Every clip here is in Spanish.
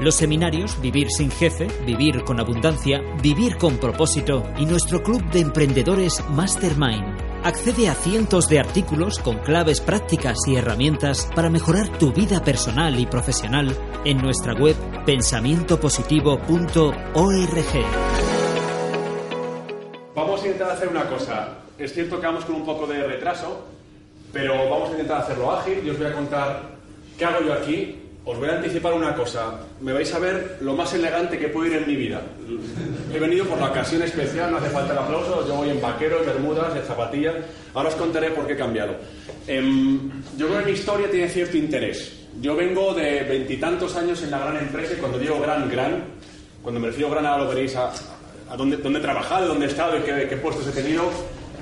Los seminarios Vivir sin jefe, Vivir con abundancia, Vivir con propósito y nuestro club de emprendedores Mastermind. Accede a cientos de artículos con claves prácticas y herramientas para mejorar tu vida personal y profesional en nuestra web pensamientopositivo.org. Vamos a intentar hacer una cosa. Es cierto que vamos con un poco de retraso, pero vamos a intentar hacerlo ágil y os voy a contar qué hago yo aquí. Os voy a anticipar una cosa. Me vais a ver lo más elegante que puedo ir en mi vida. He venido por la ocasión especial, no hace falta el aplauso. Yo voy en vaqueros, bermudas, en zapatillas. Ahora os contaré por qué he cambiado. Em, yo creo que mi historia tiene cierto interés. Yo vengo de veintitantos años en la gran empresa y cuando digo gran, gran, cuando me refiero gran ahora lo veréis a, a dónde, dónde, he trabajado, dónde he estado y qué, qué puestos he tenido.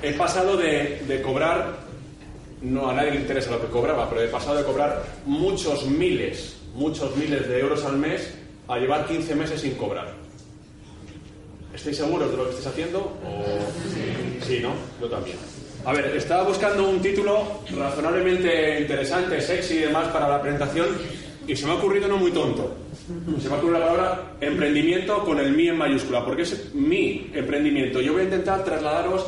He pasado de, de cobrar no a nadie le interesa lo que cobraba, pero he pasado de cobrar muchos miles, muchos miles de euros al mes a llevar 15 meses sin cobrar. ¿Estáis seguros de lo que estáis haciendo? ¿O... Sí, ¿no? Yo también. A ver, estaba buscando un título razonablemente interesante, sexy y demás para la presentación y se me ha ocurrido no muy tonto. Se me ha ocurrido la palabra emprendimiento con el mi en mayúscula, porque es mi emprendimiento. Yo voy a intentar trasladaros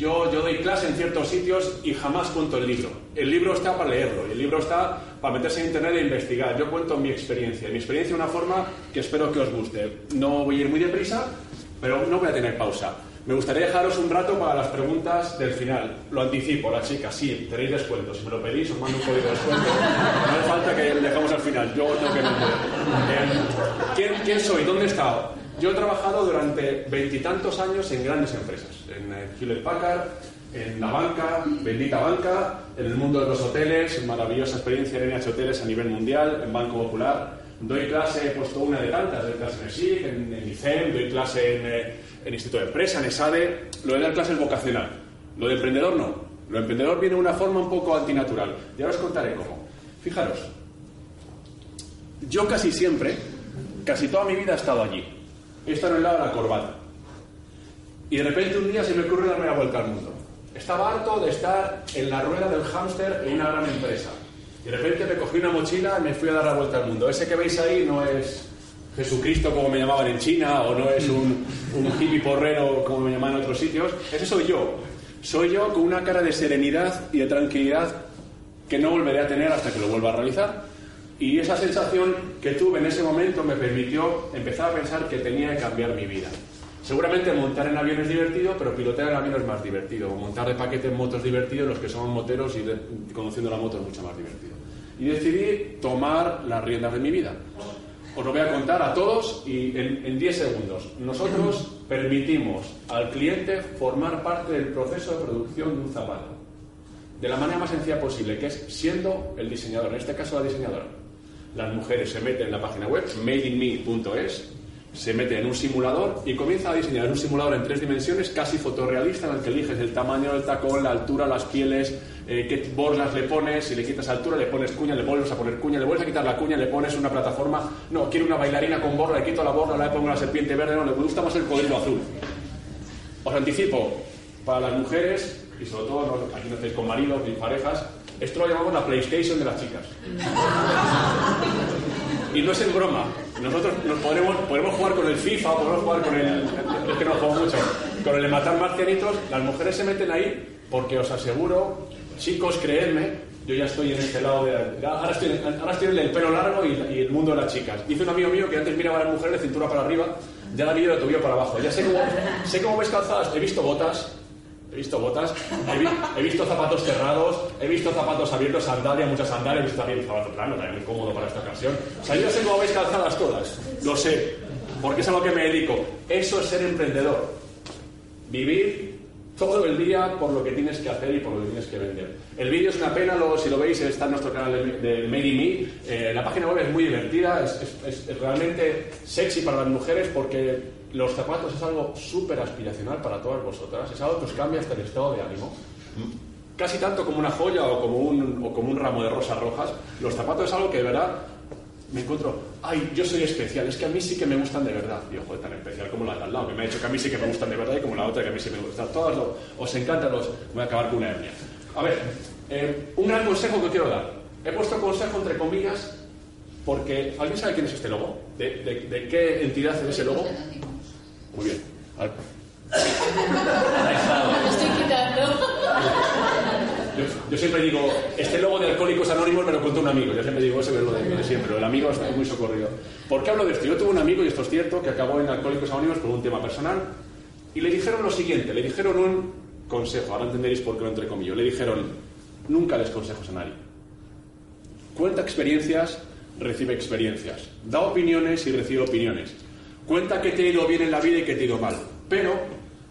yo, doy clase en ciertos sitios y jamás cuento el libro. El libro está para leerlo, el libro está para meterse en internet e investigar. Yo cuento mi experiencia, mi experiencia de una forma que espero que os guste. No voy a ir muy deprisa, pero no voy a tener pausa. Me gustaría dejaros un rato para las preguntas del final. Lo anticipo, la chica, sí, tenéis descuento. Si me lo pedís, os mando un código de descuento. No hace falta que dejamos al final. Yo tengo que ¿quién, ¿Quién soy? ¿Dónde he estado? Yo he trabajado durante veintitantos años en grandes empresas, en Hewlett Packard, en la banca, bendita banca, en el mundo de los hoteles, maravillosa experiencia en NH Hoteles a nivel mundial, en Banco Popular. Doy clase, he puesto una de tantas, doy clase en el SIC, en, en ICEM, doy clase en, eh, en Instituto de Empresa, en ESADE. Lo de dar clase es vocacional. Lo de emprendedor no. Lo de emprendedor viene de una forma un poco antinatural. Y ahora os contaré cómo. Fijaros, yo casi siempre, casi toda mi vida he estado allí he estado en el lado de la corbata. Y de repente un día se me ocurre darme la vuelta al mundo. Estaba harto de estar en la rueda del hámster en una gran empresa. Y de repente me cogí una mochila y me fui a dar la vuelta al mundo. Ese que veis ahí no es Jesucristo como me llamaban en China o no es un, un hippie porrero como me llamaban en otros sitios. Ese soy yo. Soy yo con una cara de serenidad y de tranquilidad que no volveré a tener hasta que lo vuelva a realizar. Y esa sensación que tuve en ese momento me permitió empezar a pensar que tenía que cambiar mi vida. Seguramente montar en avión es divertido, pero pilotear en avión es más divertido. O montar de paquete en motos es divertido, los que somos moteros y conociendo la moto es mucho más divertido. Y decidí tomar las riendas de mi vida. Os lo voy a contar a todos y en 10 segundos. Nosotros permitimos al cliente formar parte del proceso de producción de un zapato. De la manera más sencilla posible, que es siendo el diseñador, en este caso la diseñadora las mujeres se meten en la página web madeinme.es, se meten en un simulador y comienza a diseñar un simulador en tres dimensiones casi fotorrealista en el que eliges el tamaño del tacón, la altura, las pieles, eh, qué borlas le pones, si le quitas altura le pones cuña, le vuelves a poner cuña, le vuelves a quitar la cuña, le pones una plataforma, no, quiero una bailarina con borla, le quito la borla, le pongo la serpiente verde, no, le gusta más el código azul. Os anticipo, para las mujeres, y sobre todo aquí no estáis con maridos ni parejas, esto lo llamamos la PlayStation de las chicas. Y no es en broma. Nosotros nos podremos, podemos jugar con el FIFA, podemos jugar con el. Es que no juego mucho. Con el de matar marcianitos. Las mujeres se meten ahí porque os aseguro, chicos, creedme, yo ya estoy en este lado de... Ahora estoy, ahora estoy en el pelo largo y, y el mundo de las chicas. Dice un amigo mío que antes miraba a las mujeres de cintura para arriba, ya la miro de tobillo para abajo. Ya sé cómo, sé cómo ves calzadas, he visto botas, he visto botas, he, vi- he visto zapatos cerrados, he visto zapatos abiertos, sandalias, muchas sandalias, he visto también zapato plano, también muy cómodo para esta ocasión. O sea, yo ya sé cómo veis calzadas todas, lo sé, porque es a lo que me dedico. Eso es ser emprendedor. Vivir todo el día por lo que tienes que hacer y por lo que tienes que vender. El vídeo es una pena, luego si lo veis está en nuestro canal de, de Made in Me. Eh, la página web es muy divertida, es, es- es realmente sexy para las mujeres porque los zapatos es algo súper aspiracional para todas vosotras, es algo que os cambia hasta el estado de ánimo. Casi tanto como una joya o como un, ramo de rosas rojas, los zapatos es algo que de verdad me encuentro, ay, yo soy especial, es que a mí sí que me gustan de verdad. Y ojo, tan especial como la de al lado, que me ha dicho que a mí sí que me gustan de verdad y como la otra que a mí sí me gustan. Todas lo- os encantan los. Voy a acabar con una hernia. A ver, eh, un gran consejo que quiero dar. He puesto consejo entre comillas porque. ¿Alguien sabe quién es este logo? ¿De, de- de qué entidad es ese logo? Muy bien. A ver. Lo estoy quitando. Yo, yo siempre digo, este logo de Alcohólicos Anónimos me lo contó un amigo. Yo siempre digo, ese es lo de, de siempre. El amigo está muy socorrido. ¿Por qué hablo de esto? Yo tuve un amigo, y esto es cierto, que acabó en Alcohólicos Anónimos por un tema personal. Y le dijeron lo siguiente, le dijeron un consejo. Ahora entenderéis por qué lo entrecomillo. Le dijeron, nunca des consejos a nadie. Cuenta experiencias, recibe experiencias. Da opiniones y recibe opiniones. Cuenta que te ha ido bien en la vida y que te ha ido mal. Pero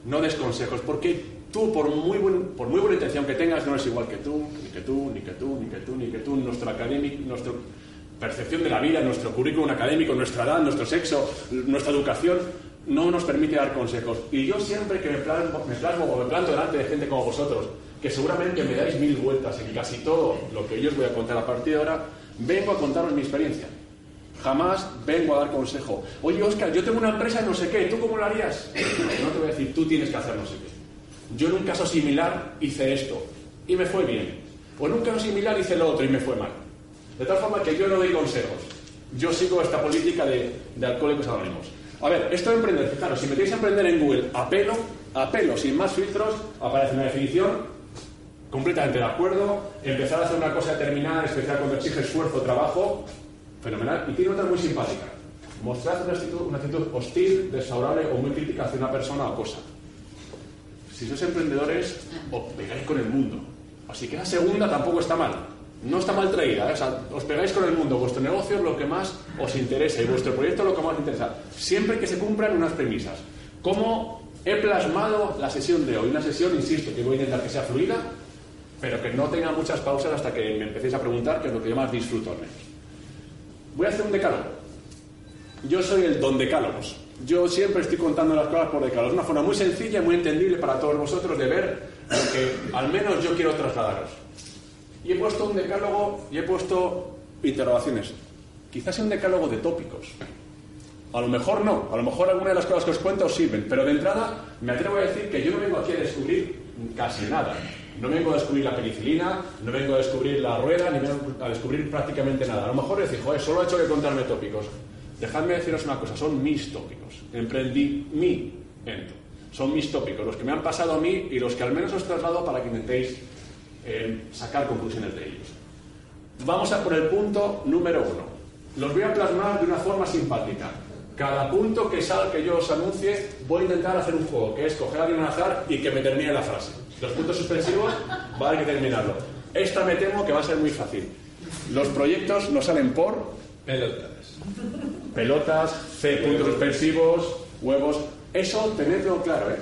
no des consejos, porque tú, por muy, buena intención que tengas, no eres igual que tú, ni que tú, ni que tú, ni que tú, ni que tú. Académico, nuestra percepción de la vida, nuestro currículum académico, nuestra edad, nuestro sexo, nuestra educación, no nos permite dar consejos. Y yo siempre que me plasmo, me plasmo o me planto delante de gente como vosotros, que seguramente me dais mil vueltas en casi todo lo que yo os voy a contar a partir de ahora, vengo a contaros mi experiencia. Jamás vengo a dar consejo. Oye, Oscar, yo tengo una empresa no sé qué, ¿tú cómo lo harías? No te voy a decir, tú tienes que hacer no sé qué. Yo en un caso similar hice esto y me fue bien. O en un caso similar hice lo otro y me fue mal. De tal forma que yo no doy consejos. Yo sigo esta política de, de alcohólicos anónimos. A ver, esto de emprender, fijaros, si metéis a emprender en Google a pelo, a pelo, sin más filtros, aparece una definición completamente de acuerdo. Empezar a hacer una cosa determinada, especial cuando exige esfuerzo, trabajo, fenomenal. Y tiene otra muy simpática. Mostrar una actitud, hostil, desfavorable o muy crítica hacia una persona o cosa. Si sois emprendedores, os pegáis con el mundo. Así que la segunda tampoco está mal. No está mal traída. ¿eh? O sea, os pegáis con el mundo. Vuestro negocio es lo que más os interesa y vuestro proyecto es lo que más os interesa. Siempre que se cumplan unas premisas. ¿Cómo he plasmado la sesión de hoy? Una sesión, insisto, que voy a intentar que sea fluida, pero que no tenga muchas pausas hasta que me empecéis a preguntar, que es lo que yo más disfruto. Voy a hacer un decálogo. Yo soy el don decálogos. Yo siempre estoy contando las cosas por decálogos. Una forma muy sencilla, muy entendible para todos vosotros de ver lo que al menos yo quiero trasladaros. Y he puesto un decálogo y he puesto interrogaciones. Quizás sea un decálogo de tópicos. A lo mejor no, a lo mejor alguna de las cosas que os cuento os sirven, pero de entrada me atrevo a decir que yo no vengo aquí a descubrir casi nada. No vengo a descubrir la penicilina, no vengo a descubrir la rueda, ni vengo a descubrir prácticamente nada. A lo mejor decís, joder, solo he hecho que contarme tópicos. Dejadme deciros una cosa, son mis tópicos. Emprendimiento. Son mis tópicos, los que me han pasado a mí y los que al menos os traslado para que intentéis eh, sacar conclusiones de ellos. Vamos a por el punto número uno. Los voy a plasmar de una forma simpática. Cada punto que salga que yo os anuncie, voy a intentar hacer un juego, que es coger a alguien al azar y que me termine la frase. Los puntos suspensivos va a haber que terminarlo. Esta me temo que va a ser muy fácil. Los proyectos no salen por Pelotas. pelotas, C, puntos suspensivos, huevos. Eso tenedlo claro, ¿eh?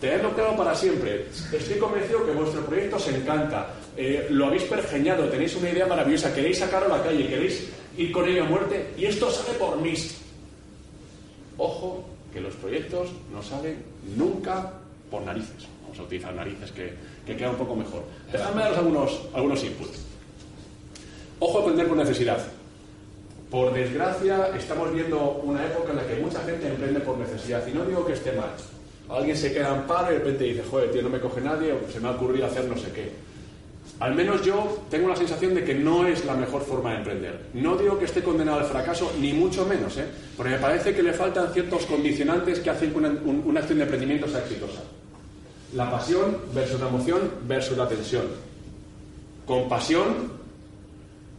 Tenedlo claro para siempre. Estoy convencido que vuestro proyecto os encanta. eh, lo habéis pergeñado, tenéis una idea maravillosa, queréis sacarlo a la calle, queréis ir con ello a muerte, y esto sale por mis. Ojo, que los proyectos no salen nunca por narices. Vamos a utilizar narices que, que queda un poco mejor. Dejadme daros algunos, algunos inputs. Ojo a aprender por necesidad. Por desgracia, estamos viendo una época en la que mucha gente emprende por necesidad. Y no digo que esté mal. Alguien se queda en paro y de repente dice, joder, tío, no me coge nadie, o se me ha ocurrido hacer no sé qué. Al menos yo tengo la sensación de que no es la mejor forma de emprender. No digo que esté condenado al fracaso, ni mucho menos, ¿eh? porque me parece que le faltan ciertos condicionantes que hacen que una, un- una acción de emprendimiento sea exitosa. La pasión versus la emoción versus la tensión. con pasión,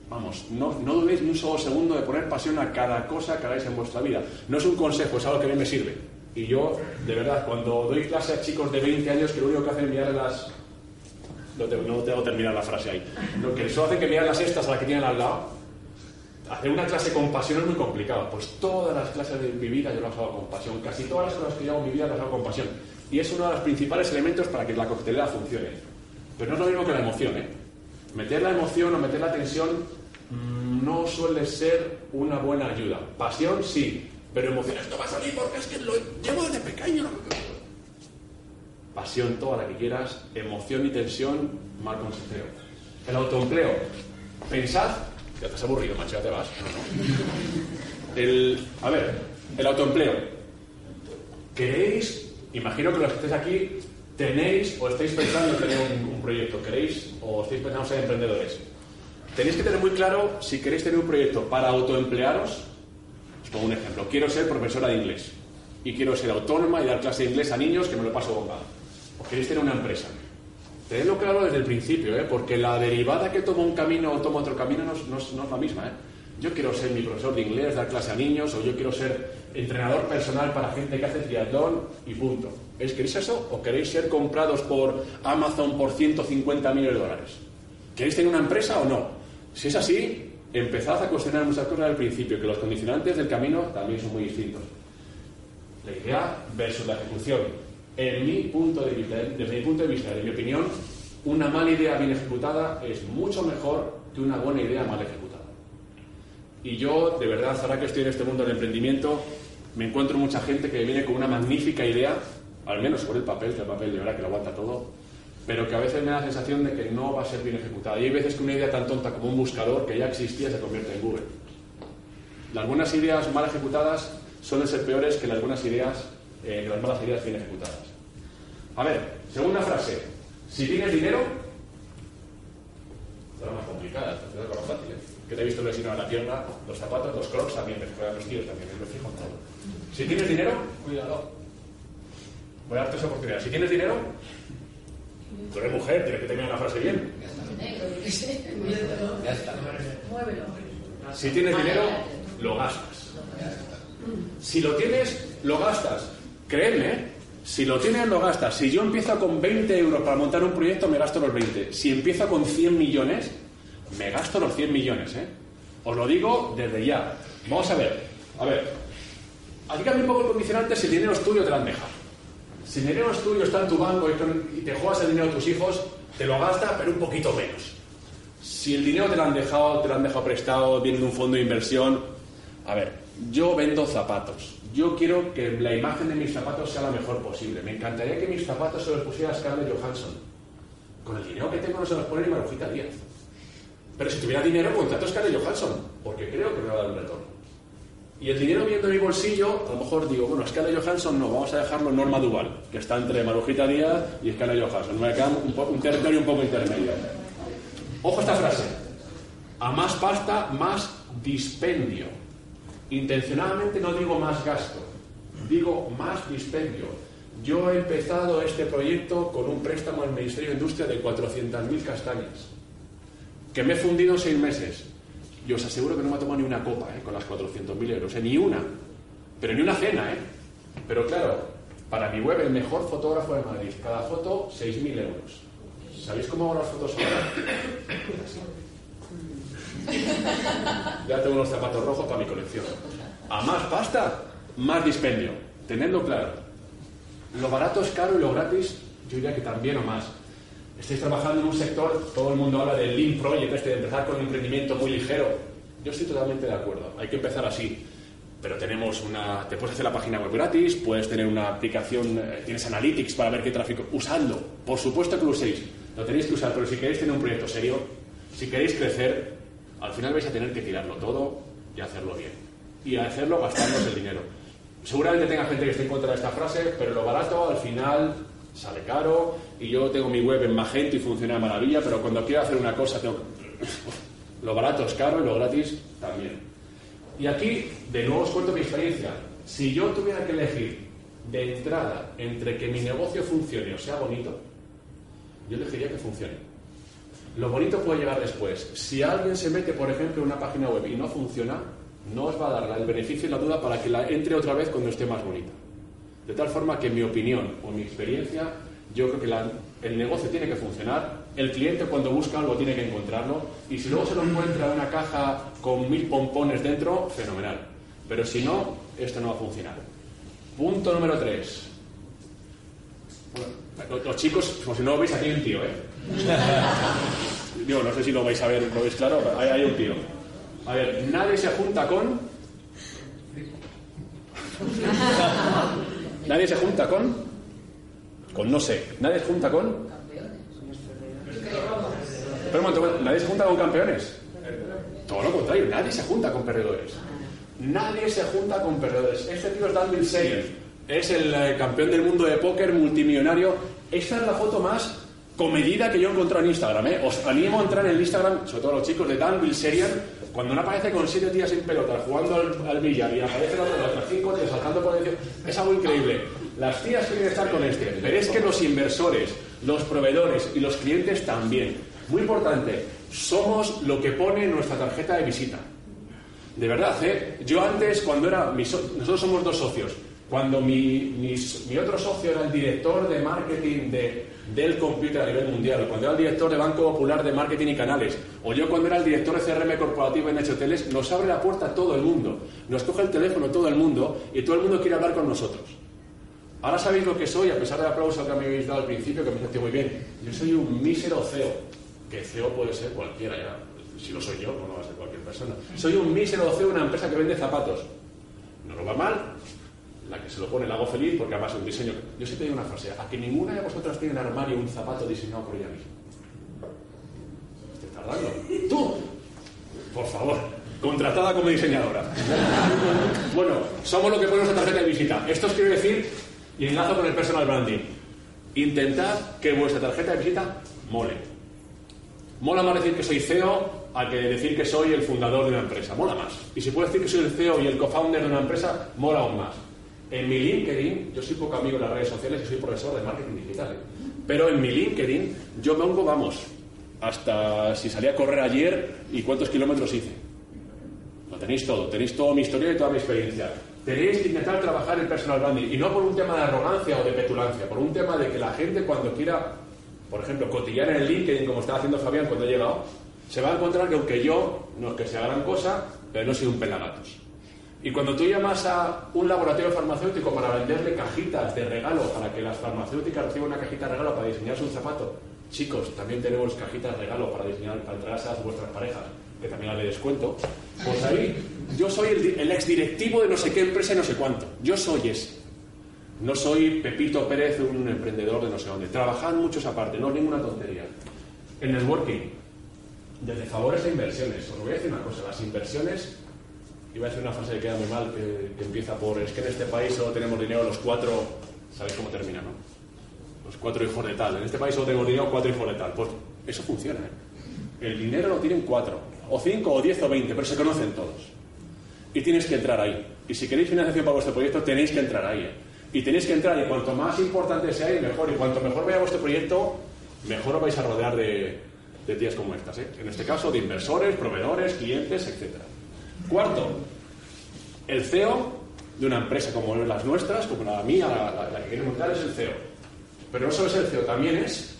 vamos, no, no dudéis ni un solo segundo de poner pasión a cada cosa que hagáis en vuestra vida. No es un consejo, es algo que a mí me sirve. Y yo, de verdad, cuando doy clase a chicos de 20 años que lo único que hacen es mirar las... No tengo, no tengo que terminar la frase ahí. Lo que solo hacen que mirar las estas a la que tienen al lado, hacer una clase con pasión es muy complicado. Pues todas las clases de mi vida yo las hago con pasión. Casi todas las cosas que yo hago en mi vida las hago con pasión. Y es uno de los principales elementos para que la coctelera funcione. Pero no es lo mismo que la emoción, ¿eh? Meter la emoción o meter la tensión mm, no suele ser una buena ayuda. Pasión sí, pero emoción esto va a salir porque es que lo llevo desde pequeño. Pasión toda la que quieras, emoción y tensión, mal consejero. El autoempleo. Pensad, ya te has aburrido, macho, te vas. El, a ver, el autoempleo. ¿Queréis, imagino que los que estéis aquí, tenéis o estáis pensando en tener un, un proyecto, queréis o estáis pensando en ser emprendedores? Tenéis que tener muy claro si queréis tener un proyecto para autoemplearos. Os pongo un ejemplo. Quiero ser profesora de inglés y quiero ser autónoma y dar clase de inglés a niños que me lo paso bomba. O queréis tener una empresa. Tenedlo claro desde el principio, ¿eh? porque la derivada que toma un camino o toma otro camino no no no es la misma. ¿eh? Yo quiero ser mi profesor de inglés, dar clase a niños, o yo quiero ser entrenador personal para gente que hace triatlón y punto. ¿Es, ¿Queréis eso o queréis ser comprados por Amazon por 150 millones de dólares? ¿Queréis tener una empresa o no? Si es así, empezad a cuestionar muchas cosas al principio, que los condicionantes del camino también son muy distintos. La idea versus la ejecución. En mi punto de vista, desde mi punto de vista, en mi opinión, una mala idea bien ejecutada es mucho mejor que una buena idea mal ejecutada. Y yo, de verdad, ahora que estoy en este mundo del emprendimiento, me encuentro mucha gente que viene con una magnífica idea, al menos por el papel, que el papel de verdad que lo aguanta todo, pero que a veces me da la sensación de que no va a ser bien ejecutada. Y hay veces que una idea tan tonta como un buscador que ya existía se convierte en Google. Las buenas ideas mal ejecutadas suelen ser peores que las buenas ideas, eh, que las malas ideas bien ejecutadas. A ver, segunda frase. Si tienes dinero, la más complicada, la más fácil. ¿eh? Que te he visto lesionar la pierna, los zapatos, los crocs también, me los tíos también, me fijo en todo. Si tienes dinero, cuidado. Voy a darte esa oportunidad. Si tienes dinero, tú eres mujer, tienes que terminar la frase bien. Muévelo. Si tienes dinero, lo gastas. Si lo tienes, lo gastas. Créeme, ¿eh? si lo tienes, lo gastas. Si yo empiezo con 20 euros para montar un proyecto, me gasto los 20. Si empiezo con 100 millones, me gasto los 100 millones. ¿eh? Os lo digo desde ya. Vamos a ver. A ver. Aquí cambia un poco el condicionante si el dinero es tuyo te lo han dejado. Si el dinero es tuyo, está en tu banco y te juegas el dinero de tus hijos, te lo gastas, pero un poquito menos. Si el dinero te lo han dejado, te lo han dejado prestado, viene de un fondo de inversión. A ver, yo vendo zapatos. Yo quiero que la imagen de mis zapatos sea la mejor posible. Me encantaría que mis zapatos se los pusiera Scarlett Johansson. Con el dinero que tengo no se los pone ni Marujita Díaz. Pero si tuviera dinero, contrato a Scarlett Johansson, porque creo que me va a dar un retorno. Y el dinero viendo en mi bolsillo, a lo mejor digo, bueno, Scarlett Johansson no, vamos a dejarlo en Norma Duval, que está entre Marujita Díaz y Scarlett Johansson. Me queda un, un territorio un poco intermedio. Ojo esta frase. A más pasta, más dispendio. Intencionadamente no digo más gasto, digo más dispendio. Yo he empezado este proyecto con un préstamo al Ministerio de Industria de 400.000 castañas, que me he fundido en seis meses. Y os aseguro que no me ha tomado ni una copa ¿eh? con las 400.000 euros, ¿eh? ni una. Pero ni una cena, ¿eh? Pero claro, para mi web, el mejor fotógrafo de Madrid, cada foto 6.000 euros. ¿Sabéis cómo hago las fotos ahora? Ya tengo unos zapatos rojos para mi colección. A más pasta, más dispendio. Tenedlo claro. Lo barato es caro y lo gratis, yo diría que también o más. Estáis trabajando en un sector, todo el mundo habla del Lean Project, este de empezar con un emprendimiento muy ligero. Yo estoy totalmente de acuerdo, hay que empezar así. Pero tenemos una. Te puedes hacer la página web gratis, puedes tener una aplicación, eh, tienes Analytics para ver qué tráfico. Usadlo, por supuesto que lo uséis, lo tenéis que usar, pero si queréis tener un proyecto serio, si queréis crecer, al final vais a tener que tirarlo todo y hacerlo bien. Y hacerlo gastándoos el dinero. Seguramente tenga gente que esté en contra de esta frase, pero lo barato al final sale caro y yo tengo mi web en Magento y funciona de maravilla, pero cuando quiero hacer una cosa tengo que... Lo barato es caro y lo gratis también. Y aquí, de nuevo os cuento mi experiencia. Si yo tuviera que elegir de entrada entre que mi negocio funcione o sea bonito, yo elegiría que funcione. Lo bonito puede llegar después. Si alguien se mete, por ejemplo, en una página web y no funciona, no os va a dar el beneficio y la duda para que la entre otra vez cuando esté más bonita. De tal forma que, en mi opinión o mi experiencia, yo creo que el negocio tiene que funcionar, el cliente cuando busca algo tiene que encontrarlo, y si luego se lo encuentra en una caja con mil pompones dentro, fenomenal. Pero si no, esto no va a funcionar. Punto número tres. Bueno, los chicos, como si no lo veis, aquí hay un tío, ¿eh? Digo, no sé si lo vais a ver, lo veis claro, ahí hay un tío. A ver, nadie se junta con. nadie se junta con. Con no sé. Nadie se junta con. Pero un nadie se junta con campeones. Todo lo contrario, nadie se junta con perdedores. Nadie se junta con perdedores. Este tío es Dan Bilzerian. Es el eh, campeón del mundo de póker multimillonario. Esta es la foto más comedida que yo he encontrado en Instagram. ¿eh? Os animo a entrar en el Instagram, sobre todo los chicos de Dan Bilzerian, cuando no aparece con siete días sin pelota jugando al, billar y aparece la otras cinco tías saltando por el es algo increíble. Las tías quieren estar con este. Veréis que los inversores, los proveedores y los clientes también. Muy importante, somos lo que pone nuestra tarjeta de visita. De verdad, ¿eh? Yo antes, cuando era... nosotros somos dos socios. Cuando mi, otro socio era el director de marketing de, del computer a nivel mundial, o cuando era el director de Banco Popular de Marketing y Canales, o yo cuando era el director de CRM corporativo en Hoteles, nos abre la puerta a todo el mundo. Nos coge el teléfono todo el mundo y todo el mundo quiere hablar con nosotros. Ahora sabéis lo que soy, a pesar del aplauso que me habéis dado al principio, que me sentí muy bien. Yo soy un mísero CEO, que CEO puede ser cualquiera ya. Si lo soy yo, no va a ser cualquier persona. Soy un mísero CEO de una empresa que vende zapatos. No lo va mal, la que se lo pone la hago feliz porque además es un diseño. Yo siempre digo una frase: a que ninguna de vosotras tiene en el armario un zapato diseñado por ella misma. Estoy tardando. ¡Tú! Por favor, contratada como diseñadora. bueno, somos lo que pone nuestra tarjeta de visita. Esto os quiero decir, y enlazo con el personal branding. Intentad que vuestra tarjeta de visita mole. Mola más decir que soy CEO a que decir que soy el fundador de una empresa. Mola más. Y si puedo decir que soy el CEO y el co-founder de una empresa, mola aún más. En mi LinkedIn, yo soy poco amigo en las redes sociales y soy profesor de marketing digital. ¿eh? Pero en mi LinkedIn yo pongo, vamos, hasta si salí a correr ayer y cuántos kilómetros hice. Lo tenéis todo, tenéis toda mi historia y toda mi experiencia. Tenéis que intentar trabajar el personal branding y no por un tema de arrogancia o de petulancia, por un tema de que la gente cuando quiera, por ejemplo, cotillar en el LinkedIn como estaba haciendo Fabián cuando ha llegado, se va a encontrar que aunque yo, no es que sea gran cosa, pero no soy un pelagatos. Y cuando tú llamas a un laboratorio farmacéutico para venderle cajitas de regalo, para que las farmacéuticas reciban una cajita de regalo para diseñarse un zapato, chicos, también tenemos cajitas de regalo para diseñar, para a vuestras parejas, que también le descuento. Pues ahí, yo soy el, el exdirectivo de no sé qué empresa y no sé cuánto. Yo soy ese. No soy Pepito Pérez, un emprendedor de no sé dónde. Trabajad muchos aparte, no es ninguna tontería. El networking, desde favores a inversiones. Os voy a decir una cosa, las inversiones Iba a decir una frase que queda muy mal, que, empieza por, es que en este país solo tenemos dinero los cuatro, ¿sabéis cómo termina, no? Los cuatro hijos de tal. En este país solo tenemos dinero cuatro hijos de tal. Pues eso funciona, ¿eh? El dinero lo tienen cuatro, o cinco, o diez, o veinte, pero se conocen todos. Y tienes que entrar ahí. Y si queréis financiación para vuestro proyecto, tenéis que entrar ahí. ¿eh? Y tenéis que entrar, y cuanto más importante sea, mejor. Y cuanto mejor vaya vuestro proyecto, mejor os vais a rodear de, de tías como estas. ¿eh? En este caso, de inversores, proveedores, clientes, etcétera. Cuarto, el CEO de una empresa como las nuestras, como la mía, la, que quiere montar, es el CEO. Pero no solo es el CEO, también es.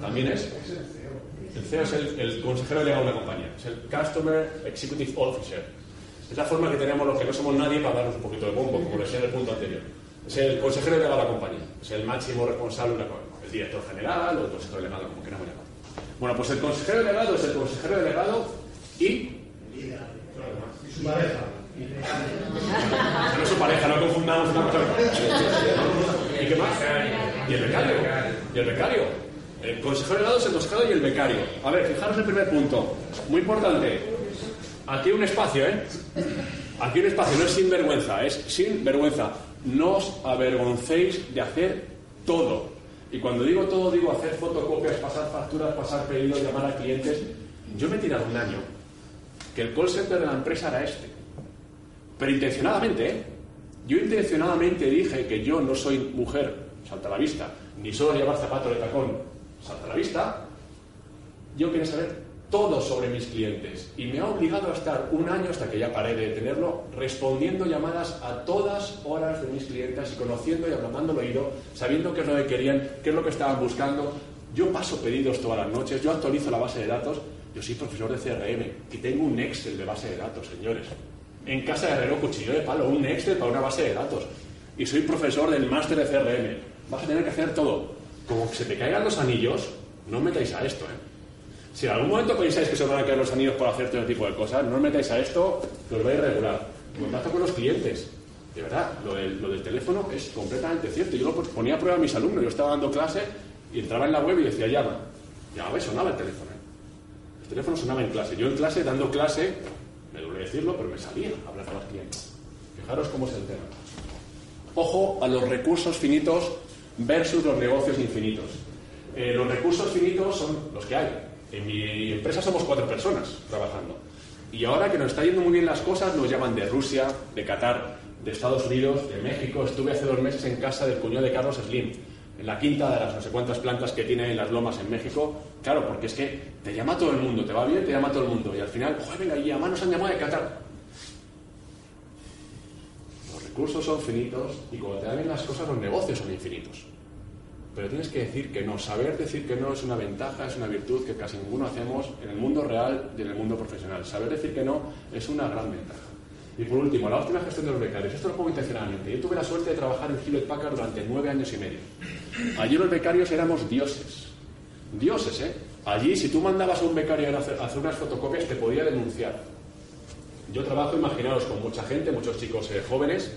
También es. El CEO es el, consejero delegado de la compañía, es el Customer Executive Officer. Es la forma que tenemos los que no somos nadie para darnos un poquito de bombo, como decía en el punto anterior. Es el consejero delegado de la compañía, es el máximo responsable, de el director general o el consejero delegado, como queramos llamar. Bueno, pues el consejero delegado es el consejero delegado y. Y su pareja. No es su pareja, no confundamos una cosa. ¿Y qué más? Y el becario. Y el becario. El consejero de lado es el consejero y el becario. A ver, fijaros el primer punto. Muy importante. Aquí un espacio, ¿eh? Aquí un espacio, no es sin vergüenza, es sin vergüenza. No os avergoncéis de hacer todo. Y cuando digo todo, digo hacer fotocopias, pasar facturas, pasar pedidos, llamar a clientes. Yo me he tirado un año que el call center de la empresa era este. Pero intencionadamente, ¿eh? Yo intencionadamente dije que yo no soy mujer, salta a la vista, ni solo llevar zapatos de tacón, salta a la vista. Yo quería saber todo sobre mis clientes y me ha obligado a estar un año hasta que ya paré de tenerlo respondiendo llamadas a todas horas de mis clientes y conociendo y hablando al oído, sabiendo qué es lo que querían, qué es lo que estaban buscando. Yo paso pedidos todas las noches, yo actualizo la base de datos, yo soy profesor de CRM y tengo un Excel de base de datos, señores. En casa de Herrero Cuchillo de Palo, un Excel para una base de datos. Y soy profesor del máster de CRM. Vas a tener que hacer todo. Como que se te caigan los anillos, no metáis a esto, ¿eh? Si en algún momento pensáis que se van a caer los anillos por hacer todo tipo de cosas, no os metáis a esto, que os va a regular. Contacto con los clientes. De verdad, lo del, teléfono es completamente cierto. Yo lo ponía a prueba a mis alumnos. Yo estaba dando clase y entraba en la web y decía llama. Llamaba y sonaba el teléfono. El teléfono sonaba en clase. Yo en clase, dando clase, me duele decirlo, pero me salía a hablar con los clientes. Fijaros cómo es el tema. Ojo a los recursos finitos versus los negocios infinitos. Eh, los recursos finitos son los que hay. En mi empresa somos cuatro personas trabajando. Y ahora que nos está yendo muy bien las cosas, nos llaman de Rusia, de Qatar, de Estados Unidos, de México. Estuve hace dos meses en casa del cuñado de Carlos Slim, en la quinta de las no sé cuántas plantas que tiene en las lomas en México. Claro, porque es que te llama todo el mundo, te va bien, te llama todo el mundo. Y al final, joder, venga, y además nos han llamado de Qatar. Los recursos son finitos y cuando te dan bien las cosas, los negocios son infinitos. Pero tienes que decir que no. Saber decir que no es una ventaja, es una virtud que casi ninguno hacemos en el mundo real y en el mundo profesional. Saber decir que no es una gran ventaja. Y por último, la óptima gestión de los becarios. Esto lo pongo intencionalmente. Yo tuve la suerte de trabajar en Hewlett Packard durante nueve años y medio. Allí los becarios éramos dioses. Dioses, ¿eh? Allí, si tú mandabas a un becario a hacer, unas fotocopias, te podía denunciar. Yo trabajo, imaginaos, con mucha gente, muchos chicos eh, jóvenes,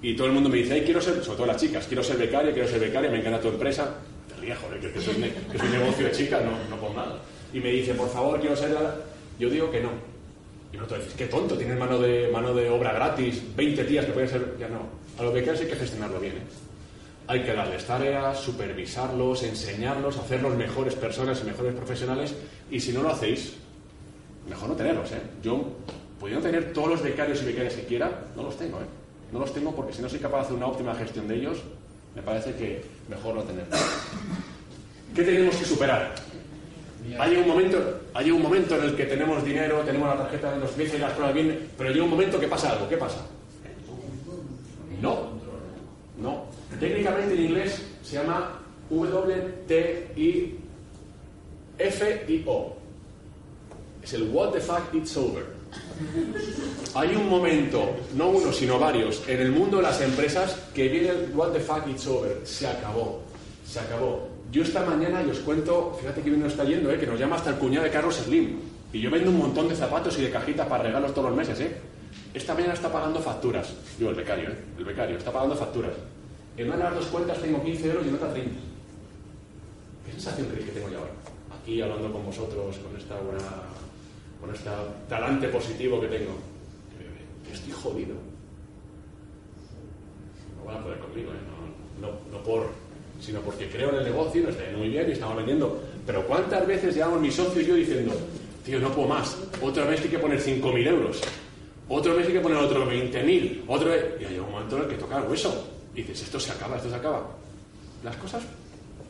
y todo el mundo me dice, Ay, quiero ser, sobre todo las chicas, quiero ser becaria, quiero ser becaria, me encanta tu empresa. Te ríes, joder, que, es un, negocio de chicas, no, no por nada. Y me dice, por favor, quiero ser. Yo digo que no. Y nosotros decís, qué tonto, tienes mano de, mano de obra gratis, 20 tías que pueden ser... Ya no. A los becarios hay que gestionarlo bien, ¿eh? Hay que darles tareas, supervisarlos, enseñarlos, hacerlos mejores personas y mejores profesionales. Y si no lo hacéis, mejor no tenerlos, ¿eh? Yo, pudiendo tener todos los becarios y becarias que quiera, no los tengo, ¿eh? No los tengo porque si no soy capaz de hacer una óptima gestión de ellos, me parece que mejor no tenerlos. ¿Qué tenemos que superar? Hay un momento, un momento en el que tenemos dinero, tenemos la tarjeta de los servicios y las pruebas bien, pero llega un momento que pasa algo. ¿Qué pasa? No, no. Técnicamente en inglés se llama W-T-I-F-I-O. Es el What the fuck it's over. Hay un momento, no uno, sino varios, en el mundo de las empresas que viene el What the fuck it's over. Se acabó. Se acabó. Yo esta mañana y os cuento, fíjate que bien nos está yendo, ¿eh? que nos llama hasta el cuñado de Carlos Slim. Y yo vendo un montón de zapatos y de cajitas para regalos todos los meses. ¿eh? Esta mañana está pagando facturas. Yo, el becario, ¿eh? el becario, está pagando facturas. En una de las dos cuentas tengo 15 euros y en otra 30. ¿Qué sensación creéis que tengo yo ahora? Aquí hablando con vosotros, con esta buena, con este talante positivo que tengo. Estoy jodido. No van a poder conmigo, ¿eh? no, no, no por sino porque creo en el negocio, nos está yendo muy bien y estamos vendiendo. Pero ¿cuántas veces llevamos mi socio y yo diciendo, tío, no puedo más, otra vez hay que poner 5.000 euros, otro mes hay que poner otro 20.000, otro vez... Y hay un momento en el que toca el hueso. Y dices, esto se acaba, esto se acaba. Las cosas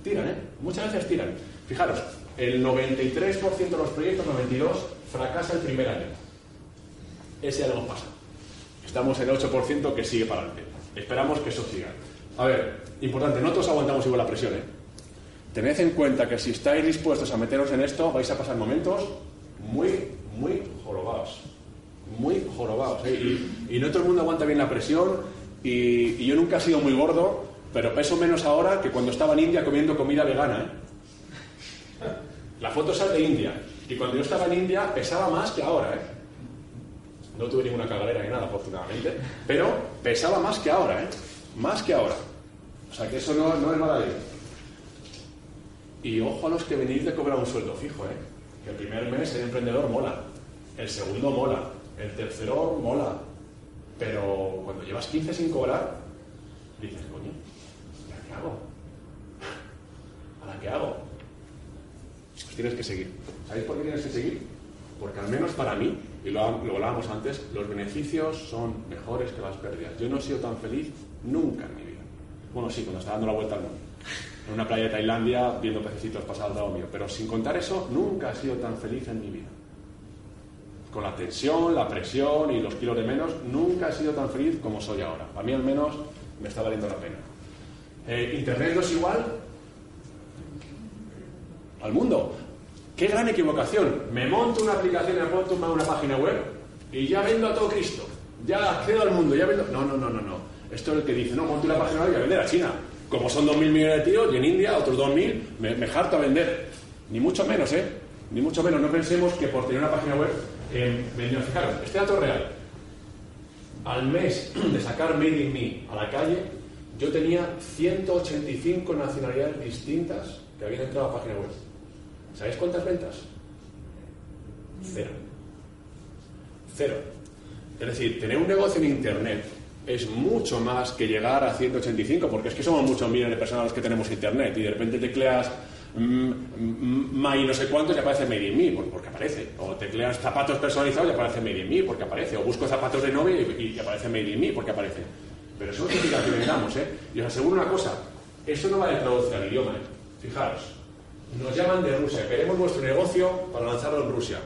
tiran, ¿eh? Muchas veces tiran. Fijaros, el 93% de los proyectos, 92, fracasa el primer año. Ese ya lo hemos pasado. Estamos en el 8% que sigue para adelante. Esperamos que eso siga. A ver, importante, no todos aguantamos igual la presión, ¿eh? Tened en cuenta que si estáis dispuestos a meteros en esto, vais a pasar momentos muy, muy jorobados. Muy jorobados. ¿eh? Y, y, no todo el mundo aguanta bien la presión. Y, yo nunca he sido muy gordo, pero peso menos ahora que cuando estaba en India comiendo comida vegana. ¿eh? La foto sale de India. Y cuando yo estaba en India pesaba más que ahora. ¿eh? No tuve ninguna cagalera ni nada, afortunadamente. Pero pesaba más que ahora. ¿eh? Más que ahora. O sea que eso no, no es maravilla. Y ojo a los que venís de cobrar un sueldo fijo, ¿eh? Que el primer mes ser emprendedor mola. El segundo mola. El tercero mola. Pero cuando llevas 15 sin cobrar, dices, coño, ¿y ahora qué hago? ¿Ahora qué hago? Pues tienes que seguir. ¿Sabéis por qué tienes que seguir? Porque al menos para mí, y lo, lo hablábamos antes, los beneficios son mejores que las pérdidas. Yo no he sido tan feliz nunca en mi vida. Bueno, sí, cuando estaba dando la vuelta al mundo. en una playa de Tailandia viendo pececitos pasar al lado mío. Pero sin contar eso, nunca he sido tan feliz en mi vida. Con la tensión, la presión y los kilos de menos, nunca he sido tan feliz como soy ahora. A mí al menos me está valiendo la pena. Eh, ¿Internet no es igual? Al mundo. ¡Qué gran equivocación! Me monto una aplicación, me monto una página web y ya vendo a todo Cristo. Ya accedo al mundo, ya vendo... No, no, no, no, no. Esto es el que dice, no, monto una página web y a vender a China. Como son 2.000 millones de tíos y en India otros 2.000, me, me harto a vender. Ni mucho menos, ¿eh? Ni mucho menos. No pensemos que por tener una página web eh. Fijaros, este dato real. Al mes de sacar Made in Me a la calle, yo tenía 185 nacionalidades distintas que habían entrado a página web. ¿Sabéis cuántas ventas? Cero. Cero. Es decir, tener un negocio en Internet es mucho más que llegar a 185, porque es que somos muchos millones de personas los que tenemos Internet y de repente tecleas mm, mm, y no sé cuántos y aparece Made in Me, porque aparece. O tecleas zapatos personalizados y aparece Made in Me, porque aparece. O busco zapatos de novia y, aparece Made in Me, porque aparece. Pero eso es lo que damos, ¿eh? Y os aseguro una cosa, eso no va de traducir al idioma, ¿eh? Fijaros, nos llaman de Rusia, queremos vuestro negocio para lanzarlo en Rusia.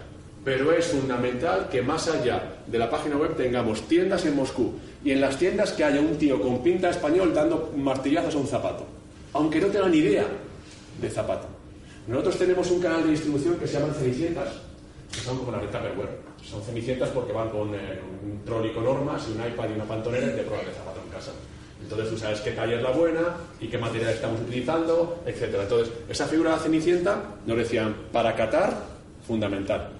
Pero es fundamental que más allá de la página web tengamos tiendas en Moscú y en las tiendas que haya un tío con pinta español dando martillazos a un zapato, aunque no tenga ni idea de zapato. Nosotros tenemos un canal de distribución que se llama Cenicientas, que son como la de Tupperware. Son cenicientas porque van con eh, un trolley con normas y un iPad y una pantonera y te pruebas de zapato en casa. Entonces tú sabes qué talla es la buena y qué material estamos utilizando, etc. Entonces, esa figura de la Cenicienta nos decían, para Qatar, fundamental.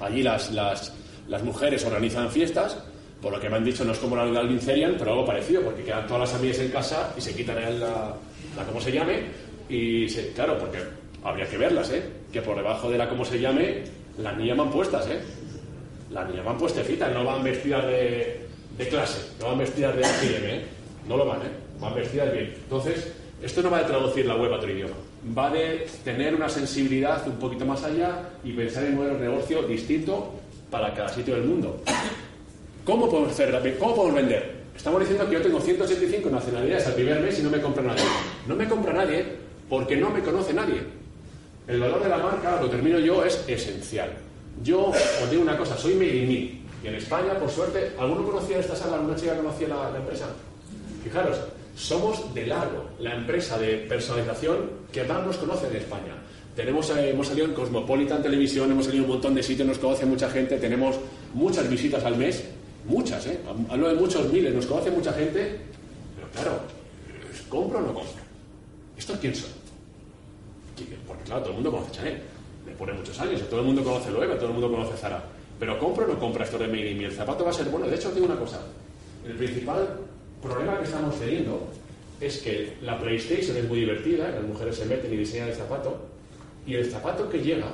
Allí las, las, las mujeres organizan fiestas, por lo que me han dicho no es como la de pero algo parecido, porque quedan todas las amigas en casa y se quitan la, como se llame, y se, claro, porque habría que verlas, ¿eh? Que por debajo de la como se llame, las niñas van puestas, ¿eh? Las niñas van puestecitas, no van vestidas de, de clase, no van vestidas de ¿eh? No lo van, ¿eh? Van vestidas bien. Entonces, esto no va de traducir la web a otro idioma, va de tener una sensibilidad un poquito más allá y pensar en un negocio distinto para cada sitio del mundo. ¿Cómo podemos, hacer, ¿Cómo podemos vender? Estamos diciendo que yo tengo 185 nacionalidades al primer mes y no me compra nadie. No me compra nadie porque no me conoce nadie. El valor de la marca, lo termino yo, es esencial. Yo os digo una cosa, soy made. Y en España, por suerte, ¿alguno conocía esta sala? ¿Alguna chica conocía la empresa? Fijaros, somos de largo la empresa de personalización que más nos conoce en España. Tenemos, eh, hemos salido en Cosmopolitan Televisión, hemos salido en un montón de sitios, nos conoce mucha gente, tenemos muchas visitas al mes, muchas, ¿eh? Hablo de muchos miles, nos conoce mucha gente, pero claro, ¿compro o no compro? ¿Esto quién son? Porque claro, todo el mundo conoce Chanel, me pone muchos años, todo el mundo conoce Loewe, todo el mundo conoce Zara. Pero ¿compro o no compro esto de Made in Me? El zapato va a ser bueno. De hecho, os digo una cosa. El principal problema que estamos teniendo es que la PlayStation es muy divertida, las mujeres se meten y diseñan el zapato, y el zapato que llega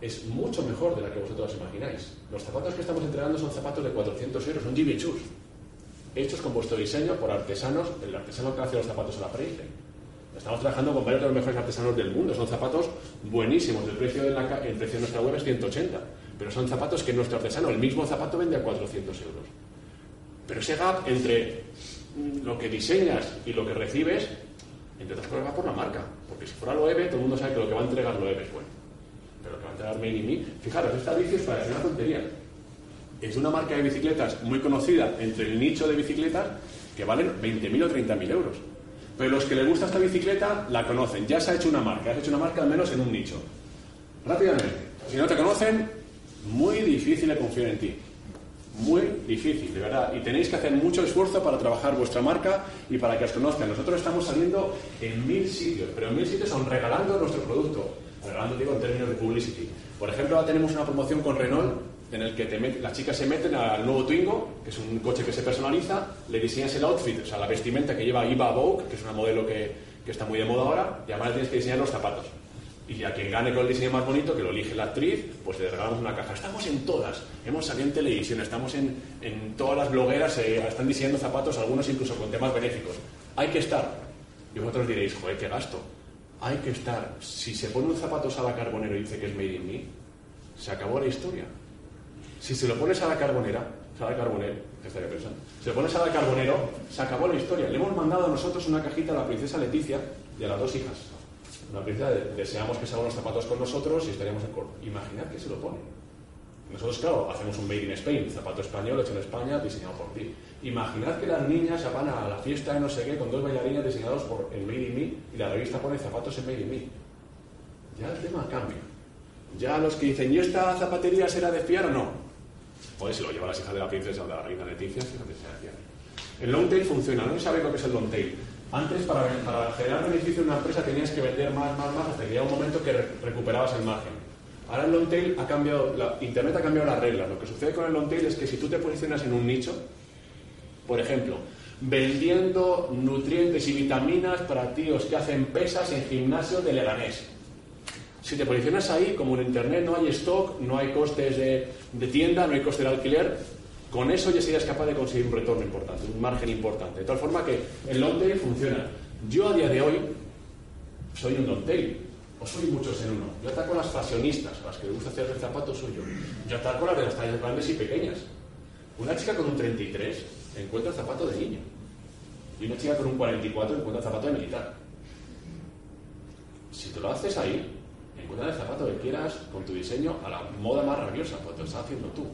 es mucho mejor de la que vosotros imagináis. Los zapatos que estamos entregando son zapatos de 400 euros, son Choo's, hechos con vuestro diseño por artesanos, el artesano que hace los zapatos a la PlayStation. Estamos trabajando con varios de los mejores artesanos del mundo, son zapatos buenísimos, el precio de, la, el precio de nuestra web es 180, pero son zapatos que nuestro artesano, el mismo zapato vende a 400 euros. Pero ese gap entre lo que diseñas y lo que recibes, entre otras cosas, va por la marca. Porque si fuera lo EVE, todo el mundo sabe que lo que va a entregar lo EVE es bueno. Pero lo que va a entregar Made in Me, fijaros, esta bici es para una tontería. Es una marca de bicicletas muy conocida entre el nicho de bicicletas que valen 20.000 o 30.000 euros. Pero los que les gusta esta bicicleta la conocen. Ya se ha hecho una marca, has hecho una marca al menos en un nicho. Rápidamente, si no te conocen, muy difícil de confiar en ti muy difícil, de verdad. Y tenéis que hacer mucho esfuerzo para trabajar vuestra marca y para que os conozcan. Nosotros estamos saliendo en mil sitios, pero en mil sitios aún regalando nuestro producto. Regalando, digo, en términos de publicity. Por ejemplo, ahora tenemos una promoción con Renault en el que las chicas se meten al nuevo Twingo, que es un coche que se personaliza, le diseñas el outfit, o sea, la vestimenta que lleva Iva Vogue, que es una modelo que, que está muy de moda ahora, y además tienes que diseñar los zapatos. Y a quien gane con el diseño más bonito, que lo elige la actriz, pues le regalamos una caja. Estamos en todas. Hemos salido en televisión, estamos en, en todas las blogueras, eh, están diseñando zapatos, algunos incluso con temas benéficos. Hay que estar. Y vosotros diréis, joder, qué gasto. Hay que estar. Si se pone un zapato a la carbonera y dice que es made in me, se acabó la historia. Si se lo pones a la carbonera, Sara Carbonero, jefe de prensa. Se pone Sara Carbonero, se acabó la historia. Le hemos mandado a nosotros una cajita a la princesa Leticia y a las dos hijas. Una princesa, de- deseamos que se hagan los zapatos con nosotros y estaríamos en corto. Imaginad que se lo pone. Nosotros, claro, hacemos un Made in Spain, zapato español hecho en España, diseñado por ti. Imaginad que las niñas se van a la fiesta de no sé qué con dos bailarines diseñados por el Made in Me y la revista pone zapatos en Made in Me. Ya el tema cambia. Ya los que dicen, ¿y esta zapatería será de fiar o no? Pues se lo lleva las hijas de la princesa o de la reina Leticia, será de fiar. El long tail funciona, no sabéis lo que es el long tail. Antes, para, para generar beneficio en una empresa tenías que vender más, más, más, hasta que llega un momento que re- recuperabas el margen. Ahora el long tail ha cambiado, la, Internet ha cambiado las reglas. Lo que sucede con el long tail es que si tú te posicionas en un nicho, por ejemplo, vendiendo nutrientes y vitaminas para tíos que hacen pesas en gimnasio de Leganés. Si te posicionas ahí, como en Internet no hay stock, no hay costes de, de tienda, no hay coste de alquiler, con eso ya serías capaz de conseguir un retorno importante, un margen importante. De tal forma que el long tail funciona. Yo a día de hoy soy un long o soy muchos en uno. Yo ataco a las fashionistas, a las que les gusta hacer el zapato soy yo. Ataco a las de las tallas grandes y pequeñas. Una chica con un 33 encuentra zapato de niño. Y una chica con un 44 encuentra zapato de militar. Si te lo haces ahí, encuentra el zapato que quieras con tu diseño a la moda más rabiosa, te lo estás haciendo tú.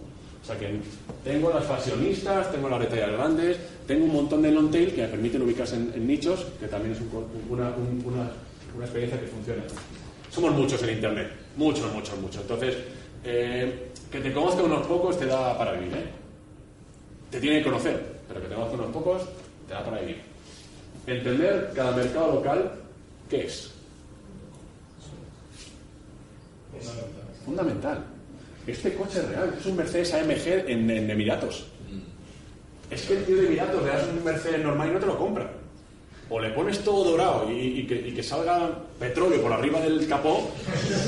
O sea que tengo las fashionistas, tengo las de tallas grandes, tengo un montón de long tail que me permiten ubicarse en, en nichos, que también es un una, un- una- una experiencia que funciona. Somos muchos en Internet, muchos, muchos, muchos. Entonces, eh, que te conozca unos pocos te da para vivir, ¿eh? Te tiene que conocer, pero que te conozca unos pocos te da para vivir. Entender cada mercado local, ¿qué es? Fundamental. Este coche es real, es un Mercedes AMG en, Emiratos. Es que el tío de Emiratos le das un Mercedes normal y no te lo compra. O le pones todo dorado y, que, salga petróleo por arriba del capó,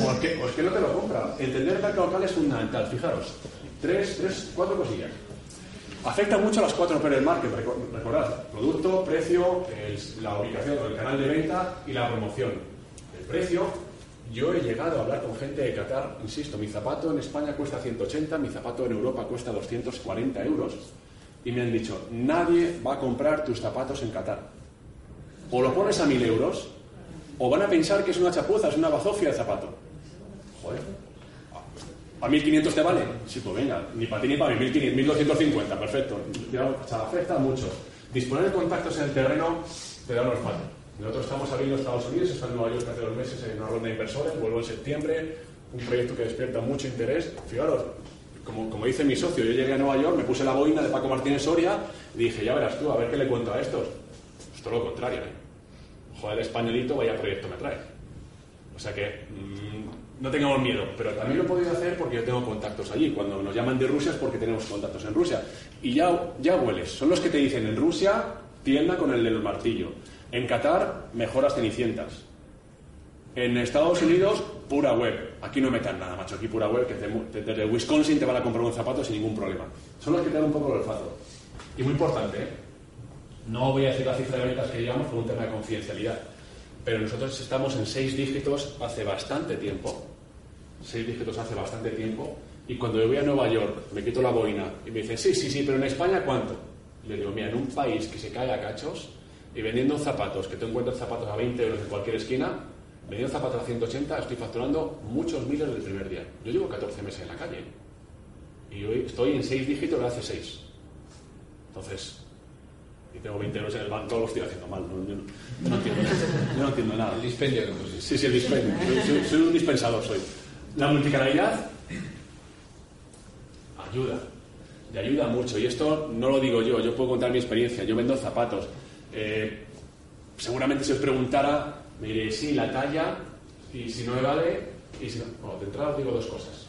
o es, que, no te lo compra. Entender el mercado local es fundamental. Fijaros, tres, tres, cuatro cosillas. Afecta mucho a las cuatro P del market, reco- recordad, producto, precio, la ubicación, el canal de venta y la promoción. El precio, yo he llegado a hablar con gente de Qatar, insisto, mi zapato en España cuesta 180, mi zapato en Europa cuesta 240 euros, y me han dicho, nadie va a comprar tus zapatos en Qatar. O lo pones a 1000 euros, o van a pensar que es una chapuza, es una bazofia el zapato. Joder. ¿A 1500 te vale? Sí, pues venga, ni para ti ni para mí, 1500, 1250, perfecto. Ya, o sea, afecta mucho. Disponer de contactos en el terreno te da un olfato. Nosotros estamos abriendo en Estados Unidos, está en Nueva York hace dos meses en una ronda de inversores, vuelvo en septiembre, un proyecto que despierta mucho interés. Fijaros, como, como dice mi socio, yo llegué a Nueva York, me puse la boina de Paco Martínez Soria y dije, ya verás tú, a ver qué le cuento a estos. Pues todo lo contrario, ¿eh? Joder, españolito, vaya proyecto me trae. O sea que mm, no tengamos miedo, pero también lo he podido hacer porque yo tengo contactos allí. Cuando nos llaman de Rusia es porque tenemos contactos en Rusia. Y ya, ya hueles. Son los que te dicen en Rusia, tienda con el del martillo. En Qatar, mejoras cenicientas. En Estados Unidos, pura web. Aquí no metan nada, macho. Aquí pura web, que desde Wisconsin te van a comprar un zapato sin ningún problema. Son los que te dan un poco el olfato. Y muy importante, ¿eh? No voy a decir la cifra de ventas que llevamos por un tema de confidencialidad. Pero nosotros estamos en seis dígitos hace bastante tiempo. Seis dígitos hace bastante tiempo. Y cuando yo voy a Nueva York, me quito la boina y me dicen, sí, sí, sí, pero en España, ¿cuánto? Y le digo, mira, en un país que se cae a cachos y vendiendo zapatos, que tú encuentras zapatos a 20 euros en cualquier esquina, vendiendo zapatos a 180, estoy facturando muchos miles del primer día. Yo llevo 14 meses en la calle. Y hoy estoy en seis dígitos de hace seis. Entonces, y tengo 20 euros en el banco, lo estoy haciendo mal. No, yo, no, yo no entiendo, yo no entiendo nada. El dispendio pusiste. Sí, sí, el dispendio. Soy, soy- soy un dispensador, soy. La multicanalidad ayuda. Y ayuda mucho. Y esto no lo digo yo, yo puedo contar mi experiencia. Yo vendo zapatos. Eh, seguramente si os preguntara, me diréis, sí, la talla, y si no me vale, y si no. De entrada os digo dos cosas.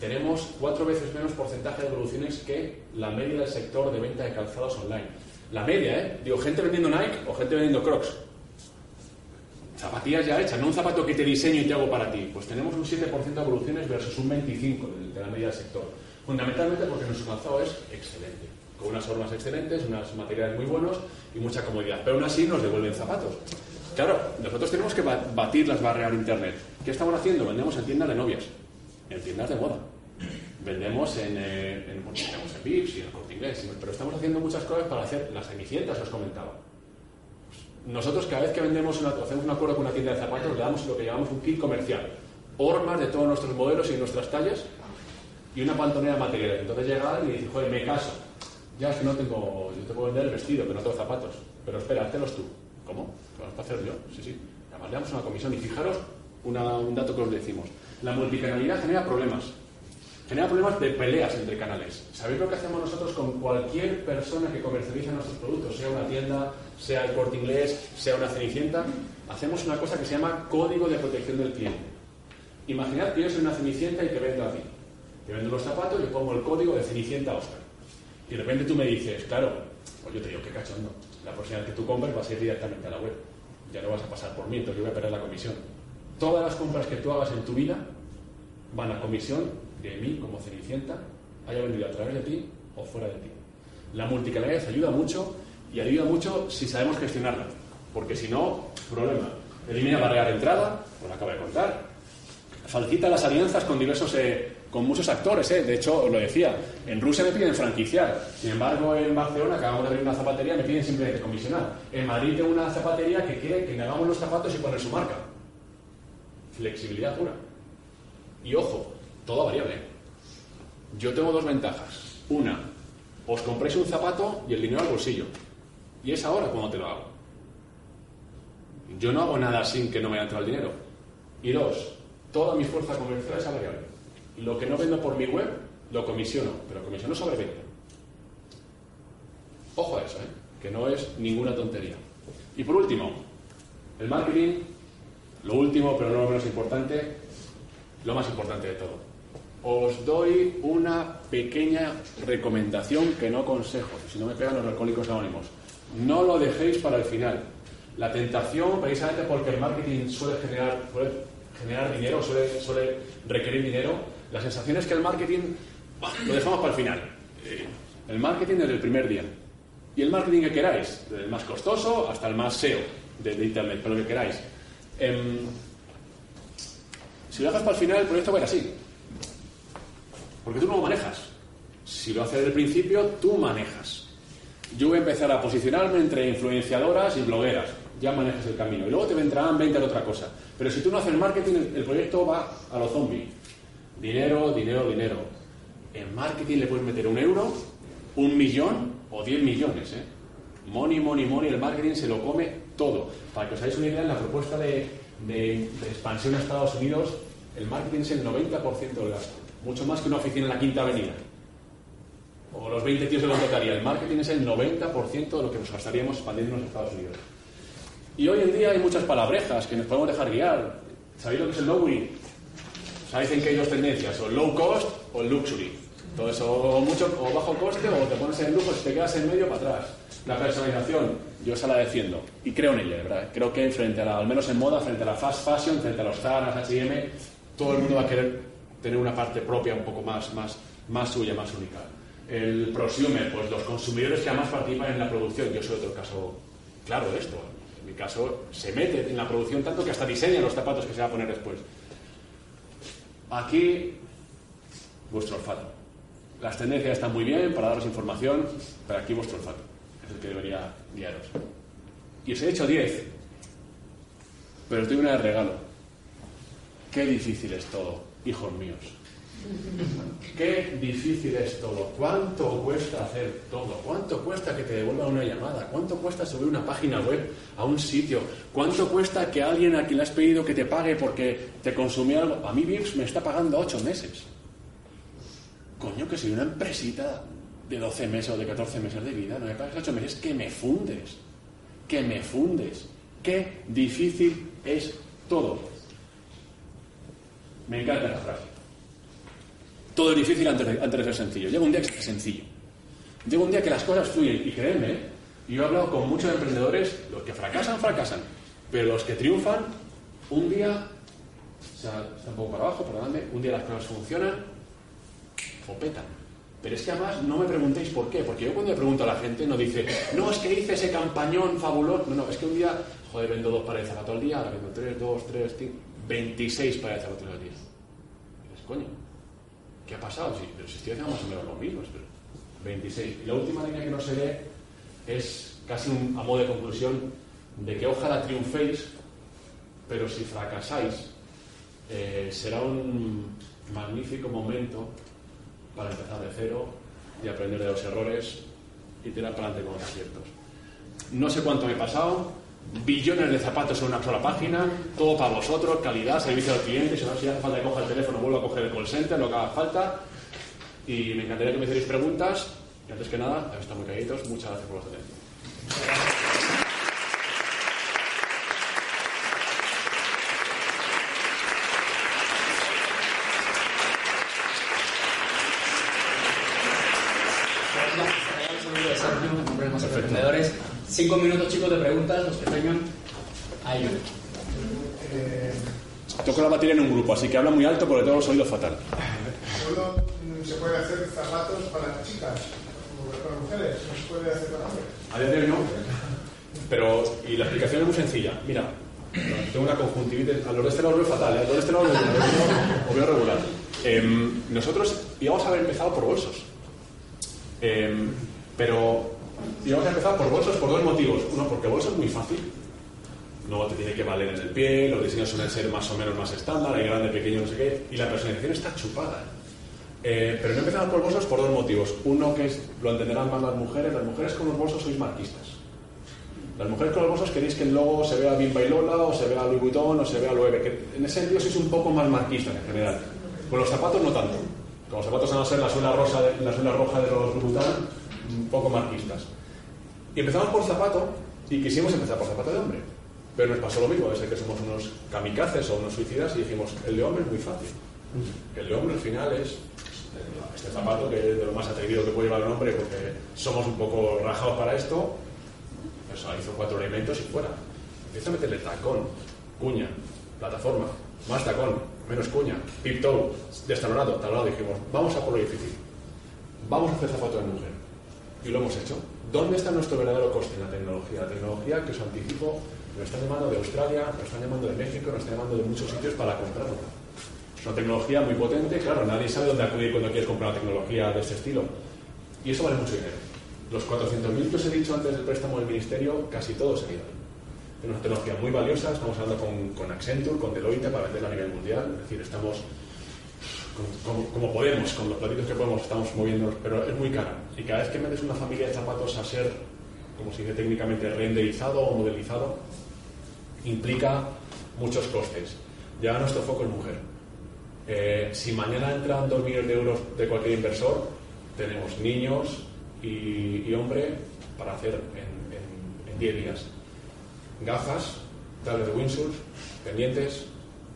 Tenemos cuatro veces menos porcentaje de evoluciones que la media del sector de venta de calzados online. La media, ¿eh? Digo, gente vendiendo Nike o gente vendiendo Crocs. Zapatillas ya hechas, no un zapato que te diseño y te hago para ti. Pues tenemos un 7% de evoluciones versus un 25% de- de la media del sector. Fundamentalmente porque nuestro calzado es excelente, con unas formas excelentes, unos materiales muy buenos y mucha comodidad. Pero aún así nos devuelven zapatos. Claro, nosotros tenemos que ba- batir las barreras de Internet. ¿Qué estamos haciendo? Vendemos en tiendas de novias, en tiendas de moda. vendemos en, eh, en, bueno, en Vips y en el Corte Inglés, pero estamos haciendo muchas cosas para hacer las cenicientas, os comentaba. Nosotros cada vez que vendemos una, hacemos un acuerdo con una tienda de zapatos, le damos lo que llamamos un kit comercial. Hormas de todos nuestros modelos y nuestras tallas y una pantonera de materiales. Entonces llega alguien y dice, joder, me caso. Ya es que no tengo, yo te puedo vender el vestido, pero no tengo zapatos. Pero espera, háztelos tú. ¿Cómo? ¿Lo vas a hacer yo? Sí, sí. Además le damos una comisión. Y fijaros un dato que os decimos. La multicanalidad genera problemas. Genera problemas de peleas entre canales. ¿Sabéis lo que hacemos nosotros con cualquier persona que comercializa nuestros productos? Sea una tienda, sea el corte inglés, sea una cenicienta. Hacemos una cosa que se llama código de protección del cliente. Imaginad que yo soy una cenicienta y te vendo a ti. Te vendo los zapatos y pongo el código de cenicienta Oscar. Y de repente tú me dices, claro, pues yo te digo, qué cachondo. La próxima vez que tú compres vas a ir directamente a la web. Ya no vas a pasar por mí, entonces yo voy a perder la comisión. Todas las compras que tú hagas en tu vida van a comisión de mí como Cenicienta, haya vendido a través de ti o fuera de ti. La multicanalidad ayuda mucho y ayuda mucho si sabemos gestionarla, porque si no, problema. Elimina barrera de entrada, lo acabo de contar. Facilita las alianzas con diversos, eh, con muchos actores. Eh. De hecho, os lo decía, en Rusia me piden franquiciar. Sin embargo, en Barcelona acabamos de abrir una zapatería, me piden simplemente comisionar. En Madrid tengo una zapatería que quiere que le hagamos los zapatos y poner su marca. Flexibilidad pura. Y ojo, todo variable. Yo tengo dos ventajas. Una, os compréis un zapato y el dinero al bolsillo. Y es ahora cuando te lo hago. Yo no hago nada sin que no me entre el dinero. Y dos, toda mi fuerza comercial es variable. Lo que no vendo por mi web, lo comisiono, pero comisiono sobre venta. Ojo a eso, ¿eh? que no es ninguna tontería. Y por último, el marketing, lo último, pero no lo menos importante, lo más importante de todo os doy una pequeña recomendación que no consejo, si no me pegan los alcohólicos anónimos. No lo dejéis para el final. La tentación, precisamente porque el marketing suele generar, generar dinero, suele, suele requerir dinero, la sensación es que el marketing lo dejamos para el final. Eh, el marketing desde el primer día. Y el marketing que queráis, desde el más costoso hasta el más SEO de, Internet, pero lo que queráis. Em, si lo dejas para el final, el proyecto va a ir así. Porque tú no lo manejas. Si lo haces desde el principio, tú manejas. Yo voy a empezar a posicionarme entre influenciadoras y blogueras. Ya manejas el camino. Y luego te vendrán 20 de otra cosa. Pero si tú no haces marketing, el proyecto va a los zombies. Dinero, dinero, dinero. En marketing le puedes meter un euro, un millón o 10 millones. ¿eh? Money, money, money. El marketing se lo come todo. Para que os hagáis una idea, en la propuesta de, de expansión a Estados Unidos, el marketing es el 90% del gasto mucho más que una oficina en la Quinta Avenida. O los 20 tíos de la notaría. El marketing es el 90% de lo que nos gastaríamos expandiéndonos a Estados Unidos. Y hoy en día hay muchas palabrejas que nos podemos dejar guiar. ¿Sabéis lo que es el lowering? ¿Sabéis en qué dos tendencias? O low cost o luxury. Entonces, o, mucho, o bajo coste o te pones en lujo y te quedas en medio para atrás. La personalización, yo se la defiendo y creo en ella, ¿verdad? Creo que frente a la, al menos en moda, frente a la fast fashion, frente a los Zara, H&M, todo el mundo va a querer tener una parte propia un poco más, más, más suya, más única. El prosumer, pues los consumidores que además participan en la producción. Yo soy otro caso claro de esto. En mi caso, se mete en la producción tanto que hasta diseña los zapatos que se va a poner después. Aquí, vuestro olfato. Las tendencias están muy bien para daros información, pero aquí vuestro olfato es el que debería guiaros. Y os he hecho 10, pero os doy una de regalo. Qué difícil es todo hijos míos. Qué difícil es todo. ¿Cuánto cuesta hacer todo? ¿Cuánto cuesta que te devuelvan una llamada? ¿Cuánto cuesta subir una página web a un sitio? ¿Cuánto cuesta que alguien a quien le has pedido que te pague porque te consumió algo? A mí Vips me está pagando ocho meses. Coño, que soy una empresita de 12 meses o de 14 meses de vida, no me pagas ocho meses, que me fundes. Que me fundes. Qué difícil es todo. Me encanta la frase. Todo es difícil antes de, ser sencillo. Llega un día que es sencillo. Llega un día que las cosas fluyen. Y créeme, yo he hablado con muchos emprendedores, los que fracasan, fracasan. Pero los que triunfan, un día, o sea, está un poco para abajo, perdóname, un día las cosas funcionan o. Pero es que además no me preguntéis por qué, porque yo cuando le pregunto a la gente no dice, no, es que hice ese campañón fabuloso. No, no, es que un día, joder, vendo dos pares de zapatos al día, ahora vendo tres, dos, tres, cinco. 26 para el al día. Es coño. ¿Qué ha pasado? Si, pero estoy haciendo más o menos lo mismo. 26. Y la última línea que no se lee es casi un, a modo de conclusión de que ojalá triunféis, pero si fracasáis, eh, será un magnífico momento para empezar de cero y aprender de los errores y tirar para adelante con los aciertos. No sé cuánto me he pasado, billones de zapatos en una sola página, todo para vosotros, calidad, servicio al cliente, si, no, hace falta que coja el teléfono, vuelvo a coger el call center, lo que haga falta. Y me encantaría que me hicierais preguntas. Y antes que nada, están muy calladitos, muchas gracias por vuestra atención. emprendedores. Cinco minutos, chicos, de preguntas, los que tengan. Ahí. Eh, Toco la batería en un grupo, así que habla muy alto porque tengo los oídos fatal. Solo se puede hacer zapatos para chicas o para mujeres, no se puede hacer para hombres. A día de hoy no. Pero, y la explicación es muy sencilla. Mira, tengo una conjuntivitis. A los de este lado lo veo fatal, ¿eh? a los de este lado lo veo, lo veo regular. Eh, nosotros íbamos a haber empezado por bolsos. Eh, pero íbamos a empezar por bolsos por dos motivos. Uno, porque bolso es muy fácil. No te tiene que valer en el pie, los diseños suelen ser más o menos más estándar, hay grande, pequeño, no sé qué, y la personalización está chupada. Eh, pero no empezamos por bolsos por dos motivos. Uno que es, lo entenderán más las mujeres, las mujeres con los bolsos sois marquistas. Las mujeres con los bolsos queréis que el logo se vea bien Bailola, o se vea Louis Vuitton, o se vea Loewe, que en ese sentido sois un poco más marquistas en general. Con los zapatos no tanto. Con los zapatos van a ser la suela, rosa de, la suela roja de los Louis Vuitton, un poco marquistas. Y empezamos por zapato, y quisimos empezar por zapato de hombre. Pero nos pasó lo mismo, desde que somos unos kamikazes o unos suicidas y dijimos, el de hombre es muy fácil. El de hombre al final es este zapato que es de lo más atrevido que puede llevar un hombre porque somos un poco rajados para esto. Eso hizo cuatro elementos y fuera. Empieza a meterle tacón, cuña, plataforma, más tacón, menos cuña, pip toe, destalonado, talonado. Dijimos, vamos a por lo difícil. Vamos a hacer zapato de mujer. Y lo hemos hecho. ¿Dónde está nuestro verdadero coste en la tecnología? La tecnología que os anticipo nos están llamando de Australia, nos están llamando de México, nos están llamando de muchos sitios para comprarlo. Es una tecnología muy potente, claro, nadie sabe dónde acudir cuando quieres comprar una tecnología de este estilo. Y eso vale mucho dinero. Los 400.000 que os he dicho antes del préstamo del ministerio, casi todos se ido. Es una tecnología muy valiosa, estamos hablando con, con Accenture, con Deloitte para venderla a nivel mundial, es decir, estamos como, como, podemos, con los platitos que podemos, estamos moviendo, pero es muy cara. Y cada vez que metes una familia de zapatos a ser, como se dice técnicamente, renderizado o modelizado, implica muchos costes. Ya nuestro foco es mujer. Eh, si mañana entran 2 millones de euros de cualquier inversor, tenemos niños y, y hombre para hacer en 10 días. Gafas, tablas de windsurf, pendientes,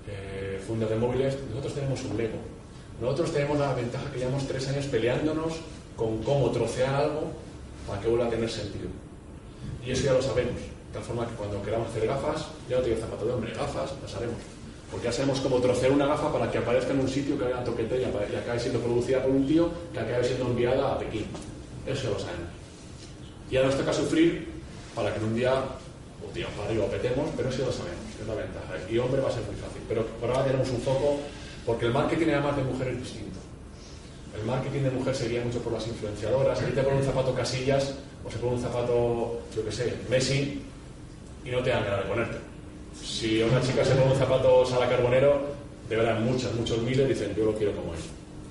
eh, fundas de móviles. Nosotros tenemos un Lego. Nosotros tenemos la ventaja que llevamos tres años peleándonos con cómo trocear algo para que vuelva a tener sentido. Y eso ya lo sabemos. De tal forma que cuando queramos hacer gafas, ya no tiene zapato de hombre, gafas, las haremos. Porque ya sabemos cómo trocear una gafa para que aparezca en un sitio que haga toquete y acabe siendo producida por un tío que acabe siendo enviada a Pekín. Eso ya lo sabemos. Y ahora nos toca sufrir para que en un día, o día para arriba, petemos, pero eso ya lo sabemos, es la ventaja. Y hombre va a ser muy fácil. Pero por ahora tenemos un foco, porque el marketing además de mujer es distinto. El marketing de mujer sería mucho por las influenciadoras. Ahí te ponen un zapato casillas, o se pone un zapato, yo qué sé, Messi, y no te dan ganas de ponerte. Si una chica se pone un zapato Sala Carbonero, de verdad muchas, muchos miles dicen yo lo quiero como él.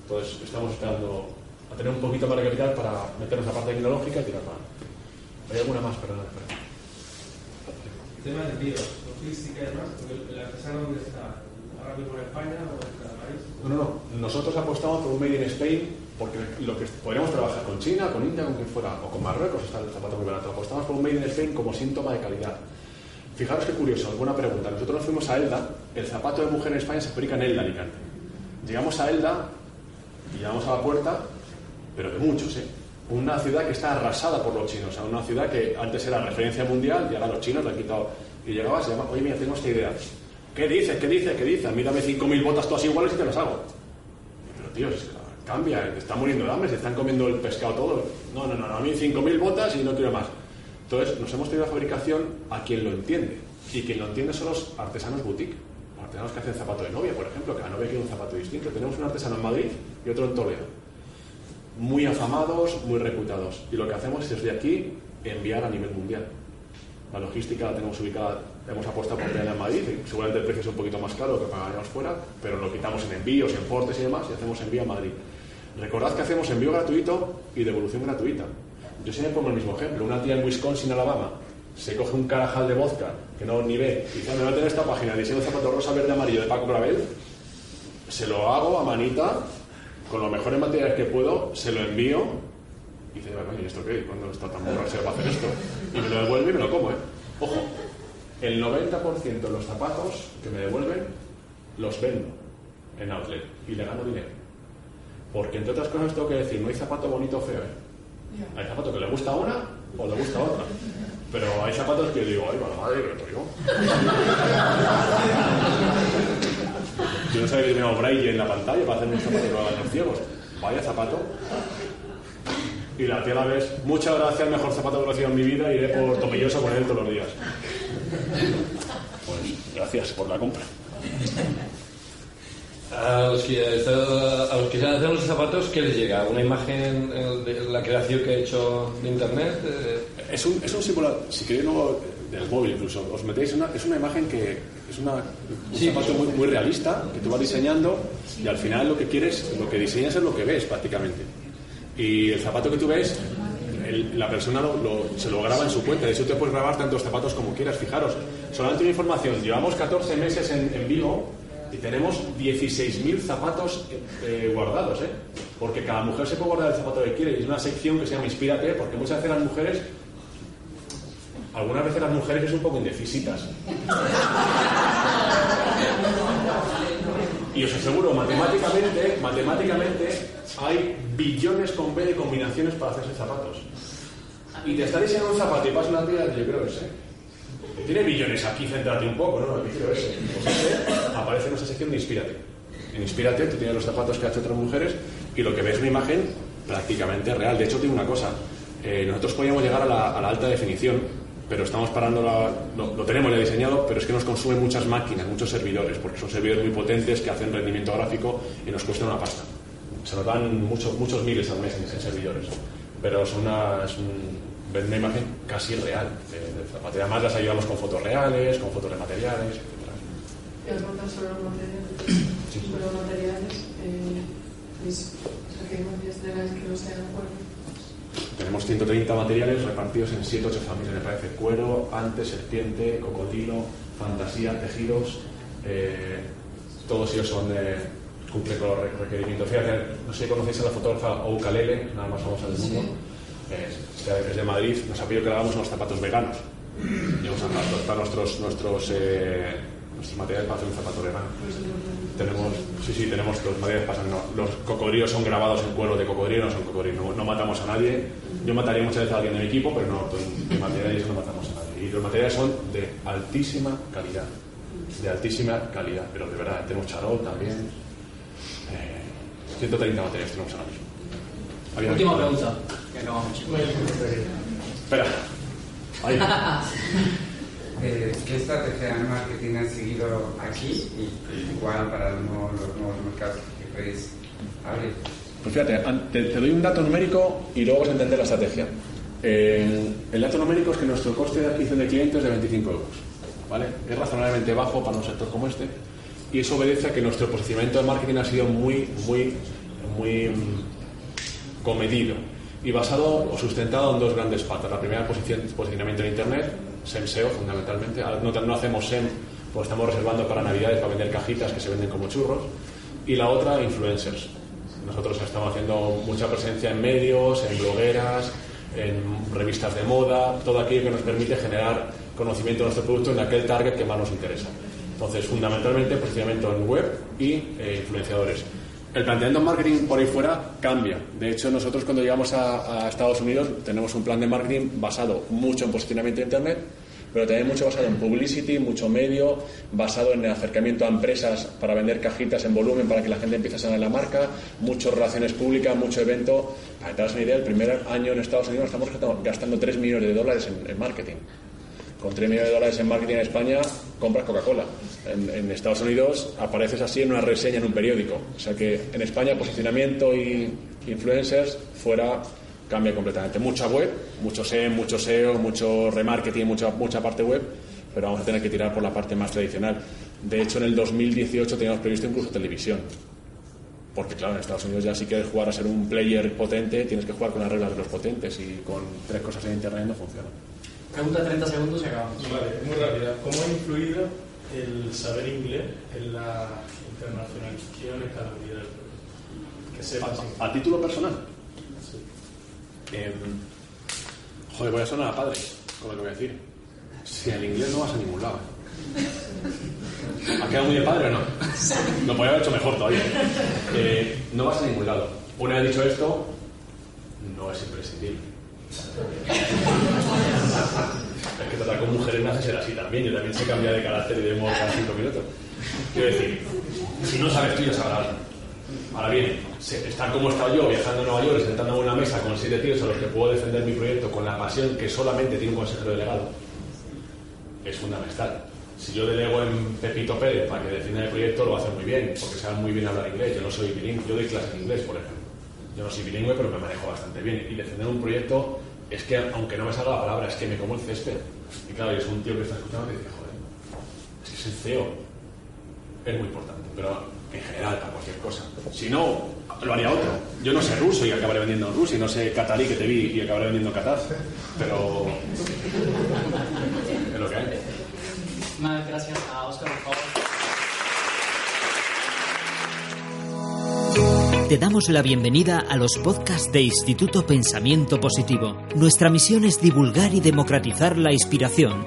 Entonces estamos esperando a tener un poquito más de capital para meternos a la parte tecnológica y tirar para ¿Hay alguna más? Perdón, perdón. El tema de envíos, logística y demás, porque el artesano dónde está, ahora mismo en España o en. No, no, no. Nosotros apostamos por un Made in Spain porque lo que podríamos trabajar con China, con India, con quien fuera, o con Marruecos, está el zapato muy barato. Apostamos por un Made in Spain como síntoma de calidad. Fijaros qué curioso, alguna pregunta. Nosotros nos fuimos a Elda, el zapato de mujer en España se fabrica en Elda, Alicante. Llegamos a Elda y llegamos a la puerta, pero de muchos, ¿eh? Una ciudad que está arrasada por los chinos, o sea, una ciudad que antes era referencia mundial y ahora los chinos le han quitado. Y llegabas y llamas, oye, mira, tengo esta idea. ¿Qué dices? ¿Qué dices? ¿Qué dices? Mírame 5.000 botas todas iguales y te las hago. Pero, tío, cambia, te están muriendo de hambre, se están comiendo el pescado todo. No, no, no, a mí 5.000 botas y no quiero más. Entonces, nos hemos tenido la fabricación a quien lo entiende. Y quien lo entiende son los artesanos boutique. artesanos que hacen zapato de novia, por ejemplo, la novia quiere un zapato distinto. Tenemos un artesano en Madrid y otro en Toledo. Muy afamados, muy reputados. Y lo que hacemos es desde aquí enviar a nivel mundial. La logística la tenemos ubicada, hemos apostado por tenerla en Madrid, seguramente el precio es un poquito más caro que pagaríamos fuera, pero lo quitamos en envíos, en portes y demás, y hacemos envío a Madrid. Recordad que hacemos envío gratuito y devolución gratuita. Yo siempre pongo el mismo ejemplo. Una tía en Wisconsin, Alabama, se coge un carajal de vodka que no ni ve y dice, me va a tener esta página, diseño de zapato rosa, verde, amarillo de Paco Clavel, se lo hago a manita, con los mejores materiales que puedo, se lo envío y dice, ¿y esto qué? ¿Cuándo está tan borracho para hacer esto? Y me lo devuelve y me lo como, ¿eh? Ojo, el 90% de los zapatos que me devuelven los vendo en outlet y le gano dinero. Porque entre otras cosas tengo que decir, no hay zapato bonito o feo, ¿eh? Hay zapato que le gusta a una o le gusta a otra. Pero hay zapatos que digo, ay, la madre lo yo. Yo no sabía que tenía braille en la pantalla para hacer un zapato que lo hagan los ciegos. Vaya zapato. Y la tía la ves, muchas gracias, mejor zapato que he en mi vida, iré por Topillosa con él todos los días. Pues gracias por la compra. A los, que, a los que hacen los zapatos, ¿qué les llega? ¿Una imagen eh, de la creación que ha hecho de internet? Eh, Es un, es un símbolo, si queréis luego, del móvil incluso, os metéis en una, es una imagen que es una, un Sí, zapato muy, muy realista, que tú vas diseñando y al final lo que quieres, lo que diseñas es lo que ves prácticamente. Y el zapato que tú ves, la persona se lo graba en su cuenta, de hecho te puedes grabar tantos zapatos como quieras, fijaros. Solamente una información, llevamos 14 meses en, en vivo y tenemos 16.000 zapatos eh, guardados, ¿eh? Porque cada mujer se puede guardar el zapato que quiere y es una sección que se llama Inspírate, porque muchas veces las mujeres algunas veces las mujeres es un poco indecisitas. Y os aseguro, matemáticamente, matemáticamente hay billones con B de combinaciones para hacerse zapatos. Y te está diseñando un zapato y pasa una tía, yo creo ese. Tiene billones aquí, céntrate un poco, ¿no? Aparece en esa sección de Inspírate. En Inspírate tú tienes los zapatos que ha hecho otras mujeres y lo que ves es una imagen prácticamente real. De hecho, tiene una cosa. Eh, nosotros podíamos llegar a la, a la alta definición, pero estamos parando la, lo, lo tenemos ya diseñado, pero es que nos consumen muchas máquinas, muchos servidores, porque son servidores muy potentes que hacen rendimiento gráfico y nos cuesta una pasta. Se nos muchos, muchos miles al mes en, en servidores, pero es una, es un- una imagen casi real de, del zapato. Y Además las ayudamos con fotos reales, con fotos de materiales, etc. Y has contado sobre los materiales. Sobre los materiales, eh, es de las que no sean cuerpo. Tenemos 130 materiales repartidos en 7 8 familias, me parece. Cuero, ante, serpiente, cocodrilo, fantasía, tejidos. eh, todos ellos son de, cumplen con los re- requerimientos. Fíjate, no sé si conocéis a la fotógrafa Oukalele, nada más famosa del mundo. Es, es de Madrid, nos ha pedido que hagamos unos zapatos veganos. Y vamos a nuestros, nuestros, eh, nuestros materiales para hacer un zapato vegano. Tenemos, sí, sí, tenemos los materiales pasan. no, los cocodrilos son grabados en cuero de cocodrilo, no son cocodrilos. No, no matamos a nadie. Yo mataría muchas veces a alguien de mi equipo, pero no, de materiales no matamos a nadie. Y los materiales son de altísima calidad. De altísima calidad, pero de verdad, tenemos charol también. Eh, 130 materiales tenemos ahora mismo. ¿Había Última pregunta. Que acabamos. Espera. Ahí. Eh, ¿Qué estrategia de marketing has seguido aquí y igual para los nuevos, los nuevos mercados que queréis abrir? Pues fíjate, te, te doy un dato numérico y luego vas a entender la estrategia. Eh, el dato numérico es que nuestro coste de adquisición de clientes es de 25 euros. ¿vale? Es razonablemente bajo para un sector como este y eso obedece a que nuestro posicionamiento de marketing ha sido muy, muy, muy mm, comedido y basado o sustentado en dos grandes patas. La primera, posicionamiento en Internet, SEM SEO fundamentalmente. No, no hacemos SEM, pues estamos reservando para Navidades para vender cajitas que se venden como churros. Y la otra, influencers. Nosotros estamos haciendo mucha presencia en medios, en blogueras, en revistas de moda, todo aquello que nos permite generar conocimiento de nuestro producto en aquel target que más nos interesa. Entonces, fundamentalmente, posicionamiento en web y eh, influenciadores. El planteamiento en marketing por ahí fuera cambia. De hecho, nosotros cuando llegamos a, Estados Unidos tenemos un plan de marketing basado mucho en posicionamiento de Internet, pero también mucho basado en publicity, mucho medio, basado en el acercamiento a empresas para vender cajitas en volumen para que la gente empiece a saber la marca, mucho relaciones públicas, mucho evento. Para que te hagas una idea, el primer año en Estados Unidos estamos gastando- gastando 3 millones de dólares en marketing. Con 3 millones de dólares en marketing en España compras Coca-Cola. En, en Estados Unidos apareces así en una reseña en un periódico. O sea que en España posicionamiento y influencers fuera cambia completamente. Mucha web, mucho SEM, mucho SEO, mucho remarketing, mucha, mucha parte web, pero vamos a tener que tirar por la parte más tradicional. De hecho, en el 2018 teníamos previsto incluso televisión. Porque claro, en Estados Unidos ya si quieres jugar a ser un player potente, tienes que jugar con las reglas de los potentes y con tres cosas en Internet no funciona. Pregunta 30 segundos y acabamos. Vale, muy rápida. ¿Cómo ha influido el saber inglés en la internacionalización y escalabilidad del proyecto? Que sepas. ¿A, a título personal? Em, joder, voy a sonar a padre con lo que voy a decir. Si el inglés no vas a ningún lado. ¿Ha quedado muy de padre o no? Lo podría haber hecho mejor todavía. Eh, no vas a ningún lado. Una vez dicho esto, no es imprescindible. Es que tratar con mujeres me hace ser así también. Yo también se cambia de carácter y de modo cada cinco minutos. Quiero decir, si no sabes tú, ya sabrás. Ahora bien, estar como he estado yo, viajando a Nueva York, sentando en una mesa con siete tíos a los que puedo defender mi proyecto con la pasión que solamente tiene un consejero delegado, es fundamental. Si yo delego en Pepito Pérez para que defienda el proyecto, lo va a hacer muy bien, porque sabe muy bien hablar inglés. Yo no soy bilingüe, yo doy clases en inglés, por ejemplo. Yo no soy bilingüe, pero me manejo bastante bien. Y defender un proyecto es que, aunque no me salga la palabra, es que me como el césped. Y claro, soy un tío que está escuchando y dice, joder, es que es el CEO. Es muy importante, pero en general, para cualquier cosa. Si no, lo haría otro. Yo no sé ruso y acabaré vendiendo en Rusia, y no sé catarí que te vi y acabaré vendiendo en. Pero. es lo que hay. Muchísimas gracias a Oscar, por favor. Te damos la bienvenida a los podcasts de Instituto Pensamiento Positivo. Nuestra misión es divulgar y democratizar la inspiración,